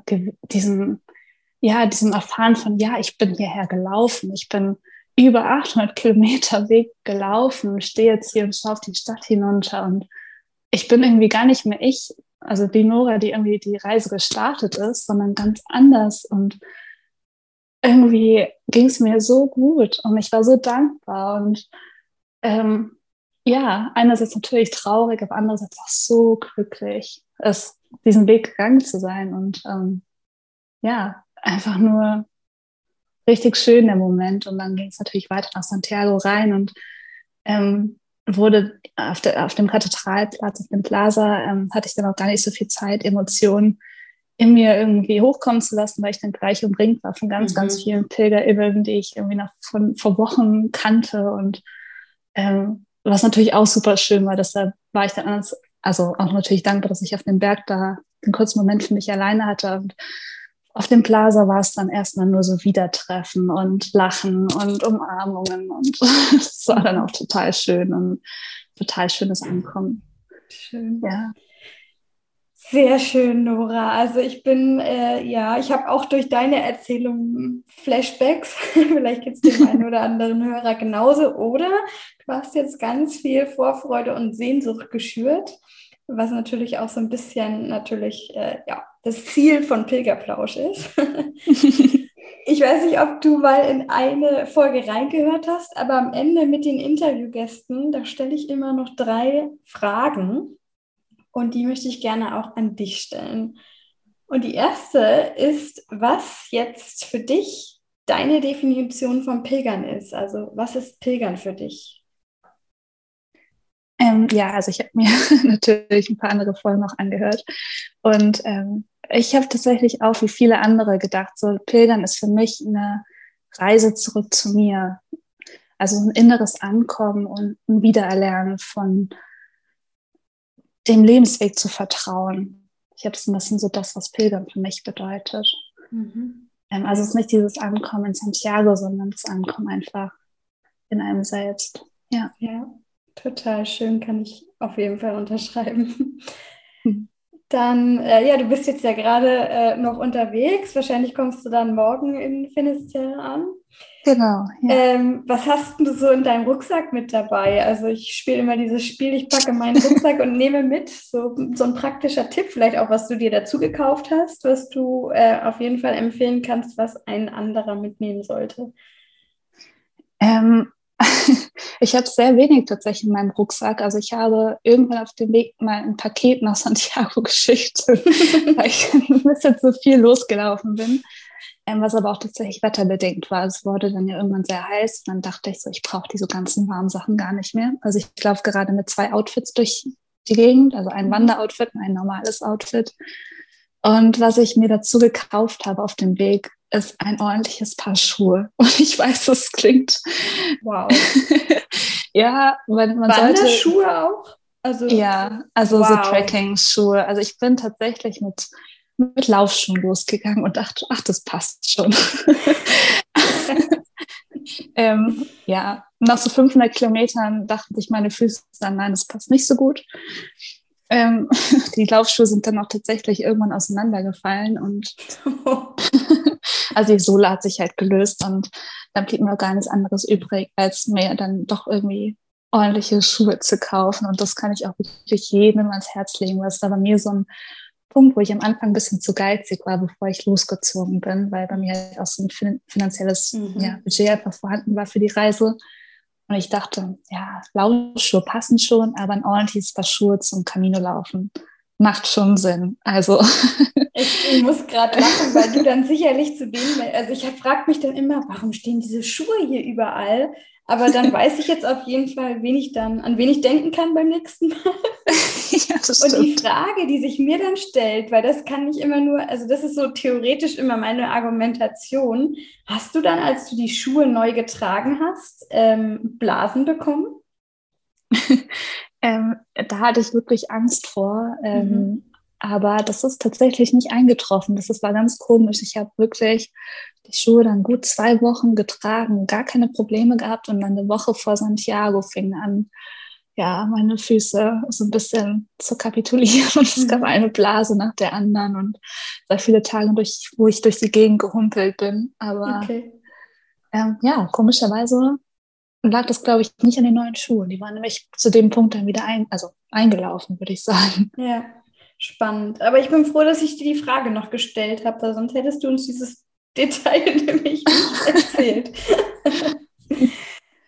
[SPEAKER 2] diesem, ja, diesem Erfahren von, ja, ich bin hierher gelaufen, ich bin über 800 Kilometer Weg gelaufen, stehe jetzt hier und schaue auf die Stadt hinunter und ich bin irgendwie gar nicht mehr ich, also die Nora, die irgendwie die Reise gestartet ist, sondern ganz anders. Und irgendwie ging es mir so gut und ich war so dankbar. Und ähm, ja, einerseits natürlich traurig, aber andererseits auch so glücklich, es, diesen Weg gegangen zu sein. Und ähm, ja, einfach nur richtig schön der Moment. Und dann ging es natürlich weiter nach Santiago rein und ähm, wurde auf, der, auf dem Kathedralplatz, auf dem Plaza, ähm, hatte ich dann auch gar nicht so viel Zeit, Emotionen in mir irgendwie hochkommen zu lassen, weil ich dann gleich umringt war von ganz, mhm. ganz vielen PilgerInnen, die ich irgendwie noch von vor Wochen kannte. Und ähm, was natürlich auch super schön war, deshalb war ich dann anders, also auch natürlich dankbar, dass ich auf dem Berg da einen kurzen Moment für mich alleine hatte. Und auf dem Plaza war es dann erstmal nur so Wiedertreffen und Lachen und Umarmungen und es war dann auch total schön und total schönes Ankommen.
[SPEAKER 1] Schön. Ja. Sehr schön, Nora. Also ich bin, äh, ja, ich habe auch durch deine Erzählung Flashbacks. Vielleicht geht es dem einen oder anderen Hörer genauso. Oder du hast jetzt ganz viel Vorfreude und Sehnsucht geschürt, was natürlich auch so ein bisschen natürlich, äh, ja, das Ziel von Pilgerplausch ist. ich weiß nicht, ob du mal in eine Folge reingehört hast, aber am Ende mit den Interviewgästen, da stelle ich immer noch drei Fragen und die möchte ich gerne auch an dich stellen. Und die erste ist, was jetzt für dich deine Definition von Pilgern ist. Also was ist Pilgern für dich?
[SPEAKER 2] Ähm, ja, also ich habe mir natürlich ein paar andere Folgen noch angehört. Und ähm, ich habe tatsächlich auch wie viele andere gedacht, so Pilgern ist für mich eine Reise zurück zu mir. Also ein inneres Ankommen und ein Wiedererlernen von dem Lebensweg zu vertrauen. Ich habe es ein bisschen so das, was Pilgern für mich bedeutet. Mhm. Ähm, also es ist nicht dieses Ankommen in Santiago, sondern das Ankommen einfach in einem selbst.
[SPEAKER 1] Ja. Ja, total schön, kann ich auf jeden Fall unterschreiben. Mhm. Dann, äh, ja, du bist jetzt ja gerade äh, noch unterwegs. Wahrscheinlich kommst du dann morgen in Finisterre an.
[SPEAKER 2] Genau.
[SPEAKER 1] Ja. Ähm, was hast du so in deinem Rucksack mit dabei? Also ich spiele immer dieses Spiel, ich packe meinen Rucksack und nehme mit. So, so ein praktischer Tipp, vielleicht auch, was du dir dazu gekauft hast, was du äh, auf jeden Fall empfehlen kannst, was ein anderer mitnehmen sollte.
[SPEAKER 2] Ähm, ich habe sehr wenig tatsächlich in meinem Rucksack. Also ich habe irgendwann auf dem Weg mal ein Paket nach Santiago geschickt, weil ich ein bisschen zu viel losgelaufen bin ähm, was aber auch tatsächlich wetterbedingt war. Es wurde dann ja irgendwann sehr heiß und dann dachte ich so, ich brauche diese ganzen warmen Sachen gar nicht mehr. Also ich laufe gerade mit zwei Outfits durch die Gegend, also ein. Wanderoutfit und ein normales Outfit. Und was ich mir dazu gekauft habe auf dem Weg, ist ein ordentliches Paar Schuhe. Und ich weiß, das klingt.
[SPEAKER 1] Wow.
[SPEAKER 2] ja, weil man
[SPEAKER 1] sollte. auch?
[SPEAKER 2] Also, ja, also wow. so Tracking-Schuhe. Also ich bin tatsächlich mit mit Laufschuhen losgegangen und dachte, ach, das passt schon. ähm, ja, nach so 500 Kilometern dachten sich meine Füße dann, nein, das passt nicht so gut. Ähm, die Laufschuhe sind dann auch tatsächlich irgendwann auseinandergefallen und also die Sohle hat sich halt gelöst und dann blieb mir gar nichts anderes übrig, als mir dann doch irgendwie ordentliche Schuhe zu kaufen. Und das kann ich auch wirklich jedem ans Herz legen, weil es da bei mir so ein Punkt, wo ich am Anfang ein bisschen zu geizig war, bevor ich losgezogen bin, weil bei mir halt auch so ein finanzielles mhm. ja, Budget einfach vorhanden war für die Reise. Und ich dachte, ja, Laufschuhe passen schon, aber ein ordentliches Paar Schuhe zum Camino laufen macht schon Sinn. Also
[SPEAKER 1] ich, ich muss gerade lachen, weil du dann sicherlich zu denen, also ich frage mich dann immer, warum stehen diese Schuhe hier überall? Aber dann weiß ich jetzt auf jeden Fall, wen ich dann, an wen ich denken kann beim nächsten Mal. ja, und die Frage, die sich mir dann stellt, weil das kann nicht immer nur, also das ist so theoretisch immer meine Argumentation. Hast du dann, als du die Schuhe neu getragen hast, ähm, Blasen bekommen?
[SPEAKER 2] Ähm, da hatte ich wirklich Angst vor. Ähm, mhm. Aber das ist tatsächlich nicht eingetroffen. Das, war ganz komisch. Ich habe wirklich die Schuhe dann gut zwei Wochen getragen, gar keine Probleme gehabt und dann eine Woche vor Santiago fing an, ja, meine Füße so ein bisschen zu kapitulieren und es gab mhm. eine Blase nach der anderen und sehr viele Tage, durch, wo ich durch die Gegend gehumpelt bin. Aber okay. ähm, ja, komischerweise lag das, glaube ich, nicht an den neuen Schuhen. Die waren nämlich zu dem Punkt dann wieder ein, also eingelaufen, würde ich sagen.
[SPEAKER 1] Ja, spannend. Aber ich bin froh, dass ich dir die Frage noch gestellt habe, sonst hättest du uns dieses Detail nämlich nicht erzählt.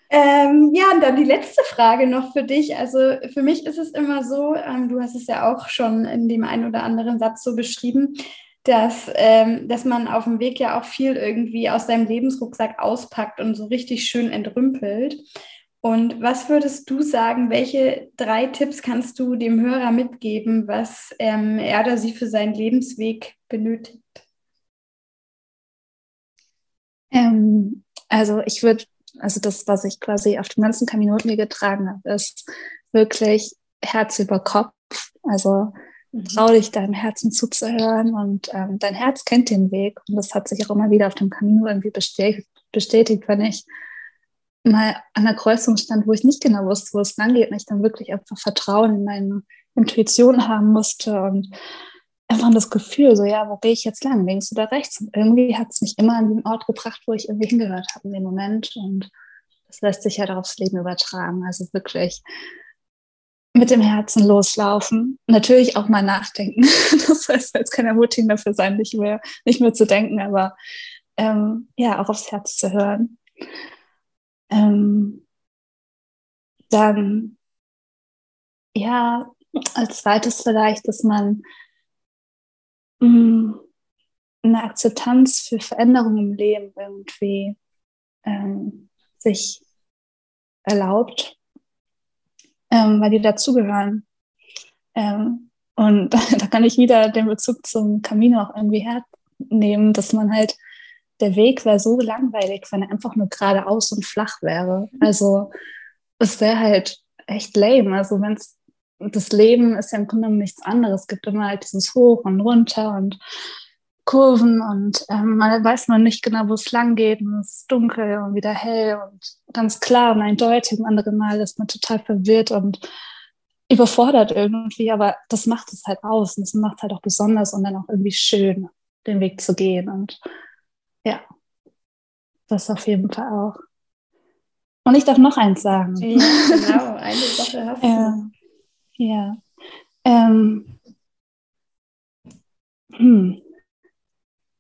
[SPEAKER 1] ähm, ja, und dann die letzte Frage noch für dich. Also für mich ist es immer so, ähm, du hast es ja auch schon in dem einen oder anderen Satz so beschrieben, dass, ähm, dass man auf dem Weg ja auch viel irgendwie aus seinem Lebensrucksack auspackt und so richtig schön entrümpelt. Und was würdest du sagen, welche drei Tipps kannst du dem Hörer mitgeben, was ähm, er oder sie für seinen Lebensweg benötigt?
[SPEAKER 2] Ähm, also ich würde, also das, was ich quasi auf dem ganzen Camino mir getragen habe, ist wirklich Herz über Kopf. Also. Trau dich deinem Herzen zuzuhören und ähm, dein Herz kennt den Weg und das hat sich auch immer wieder auf dem Camino irgendwie bestätigt, bestätigt wenn ich mal an der Kreuzung stand, wo ich nicht genau wusste, wo es lang geht und ich dann wirklich einfach Vertrauen in meine Intuition haben musste und einfach das Gefühl, so, ja, wo gehe ich jetzt lang? Links oder rechts? Und irgendwie hat es mich immer an den Ort gebracht, wo ich irgendwie hingehört habe in dem Moment. Und das lässt sich ja halt aufs Leben übertragen. Also wirklich mit dem Herzen loslaufen. Natürlich auch mal nachdenken. Das heißt jetzt kein Ermutigen dafür sein, nicht mehr, nicht mehr zu denken, aber ähm, ja, auch aufs Herz zu hören. Ähm, dann, ja, als zweites vielleicht, dass man Mm, eine Akzeptanz für Veränderungen im Leben irgendwie ähm, sich erlaubt, ähm, weil die dazugehören. Ähm, und da kann ich wieder den Bezug zum Camino auch irgendwie hernehmen, dass man halt, der Weg wäre so langweilig, wenn er einfach nur geradeaus und flach wäre. Also es wäre halt echt lame. Also wenn es das Leben ist ja im Grunde nichts anderes. Es gibt immer halt dieses Hoch und Runter und Kurven und ähm, man weiß man nicht genau, wo es lang geht und es ist dunkel und wieder hell und ganz klar und eindeutig. Im anderen Mal ist man total verwirrt und überfordert irgendwie, aber das macht es halt aus und das macht es halt auch besonders und dann auch irgendwie schön, den Weg zu gehen. Und ja, das auf jeden Fall auch. Und ich darf noch eins sagen.
[SPEAKER 1] Ja, genau, eine Sache hast du.
[SPEAKER 2] Ja. ja. Ähm, hm.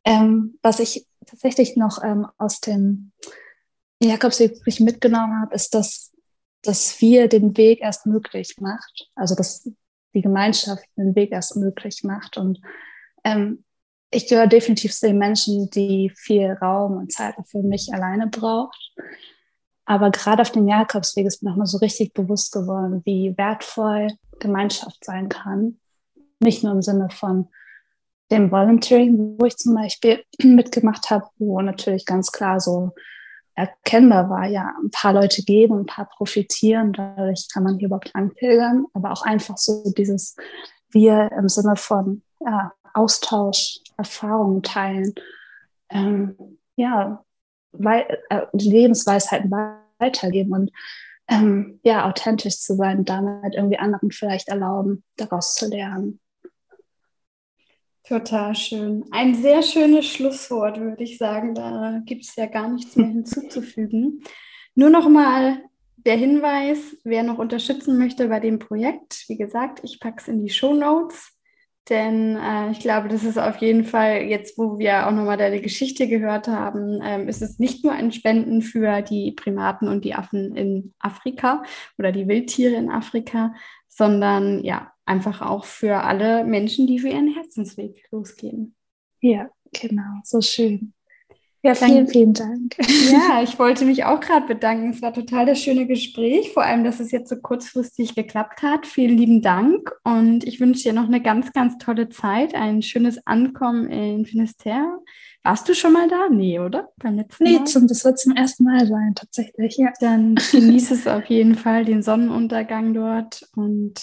[SPEAKER 2] Ähm, was ich tatsächlich noch ähm, aus dem Jakobsweg mitgenommen habe, ist, dass, dass wir den Weg erst möglich macht. Also dass die Gemeinschaft den Weg erst möglich macht. Und ähm, ich gehöre definitiv zu den Menschen, die viel Raum und Zeit für mich alleine braucht. Aber gerade auf dem Jakobsweg ist mir nochmal so richtig bewusst geworden, wie wertvoll Gemeinschaft sein kann. Nicht nur im Sinne von dem Volunteering, wo ich zum Beispiel mitgemacht habe, wo natürlich ganz klar so erkennbar war, ja, ein paar Leute geben, ein paar profitieren, dadurch kann man hier überhaupt anpilgern, aber auch einfach so dieses Wir im Sinne von ja, Austausch, Erfahrungen teilen, ähm, ja, weil, äh, Lebensweisheiten weitergeben und ähm, ja, authentisch zu sein, damit irgendwie anderen vielleicht erlauben, daraus zu lernen.
[SPEAKER 1] Total schön. Ein sehr schönes Schlusswort, würde ich sagen. Da gibt es ja gar nichts mehr hinzuzufügen. Nur noch mal der Hinweis, wer noch unterstützen möchte bei dem Projekt. Wie gesagt, ich packe es in die Show Notes. Denn äh, ich glaube, das ist auf jeden Fall, jetzt wo wir auch nochmal deine Geschichte gehört haben, ähm, ist es nicht nur ein Spenden für die Primaten und die Affen in Afrika oder die Wildtiere in Afrika, sondern ja, einfach auch für alle Menschen, die für ihren Herzensweg losgehen.
[SPEAKER 2] Ja, genau, so schön. Ja, vielen, vielen Dank.
[SPEAKER 1] Ja, ich wollte mich auch gerade bedanken. Es war total das schöne Gespräch, vor allem, dass es jetzt so kurzfristig geklappt hat. Vielen lieben Dank und ich wünsche dir noch eine ganz, ganz tolle Zeit, ein schönes Ankommen in Finisterre. Warst du schon mal da? Nee, oder?
[SPEAKER 2] Beim letzten nee, Mal? Zum, das wird zum ersten Mal sein, tatsächlich, ja.
[SPEAKER 1] Dann genieße es auf jeden Fall, den Sonnenuntergang dort und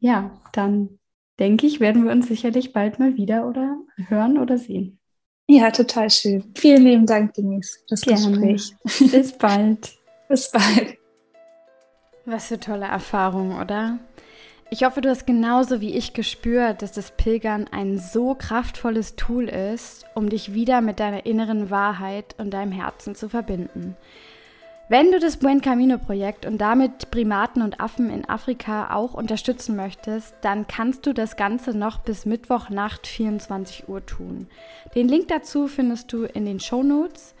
[SPEAKER 1] ja, dann denke ich, werden wir uns sicherlich bald mal wieder oder hören oder sehen.
[SPEAKER 2] Ja, total schön. Vielen lieben Dank, Denise, für das Gerne. Gespräch.
[SPEAKER 1] Bis bald.
[SPEAKER 2] Bis bald.
[SPEAKER 1] Was für tolle Erfahrung, oder? Ich hoffe, du hast genauso wie ich gespürt, dass das Pilgern ein so kraftvolles Tool ist, um dich wieder mit deiner inneren Wahrheit und deinem Herzen zu verbinden. Wenn du das Buen Camino Projekt und damit Primaten und Affen in Afrika auch unterstützen möchtest, dann kannst du das Ganze noch bis Mittwochnacht 24 Uhr tun. Den Link dazu findest du in den Show Notes.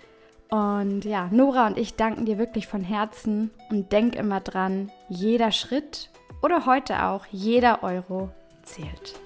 [SPEAKER 1] Und ja, Nora und ich danken dir wirklich von Herzen und denk immer dran, jeder Schritt oder heute auch jeder Euro zählt.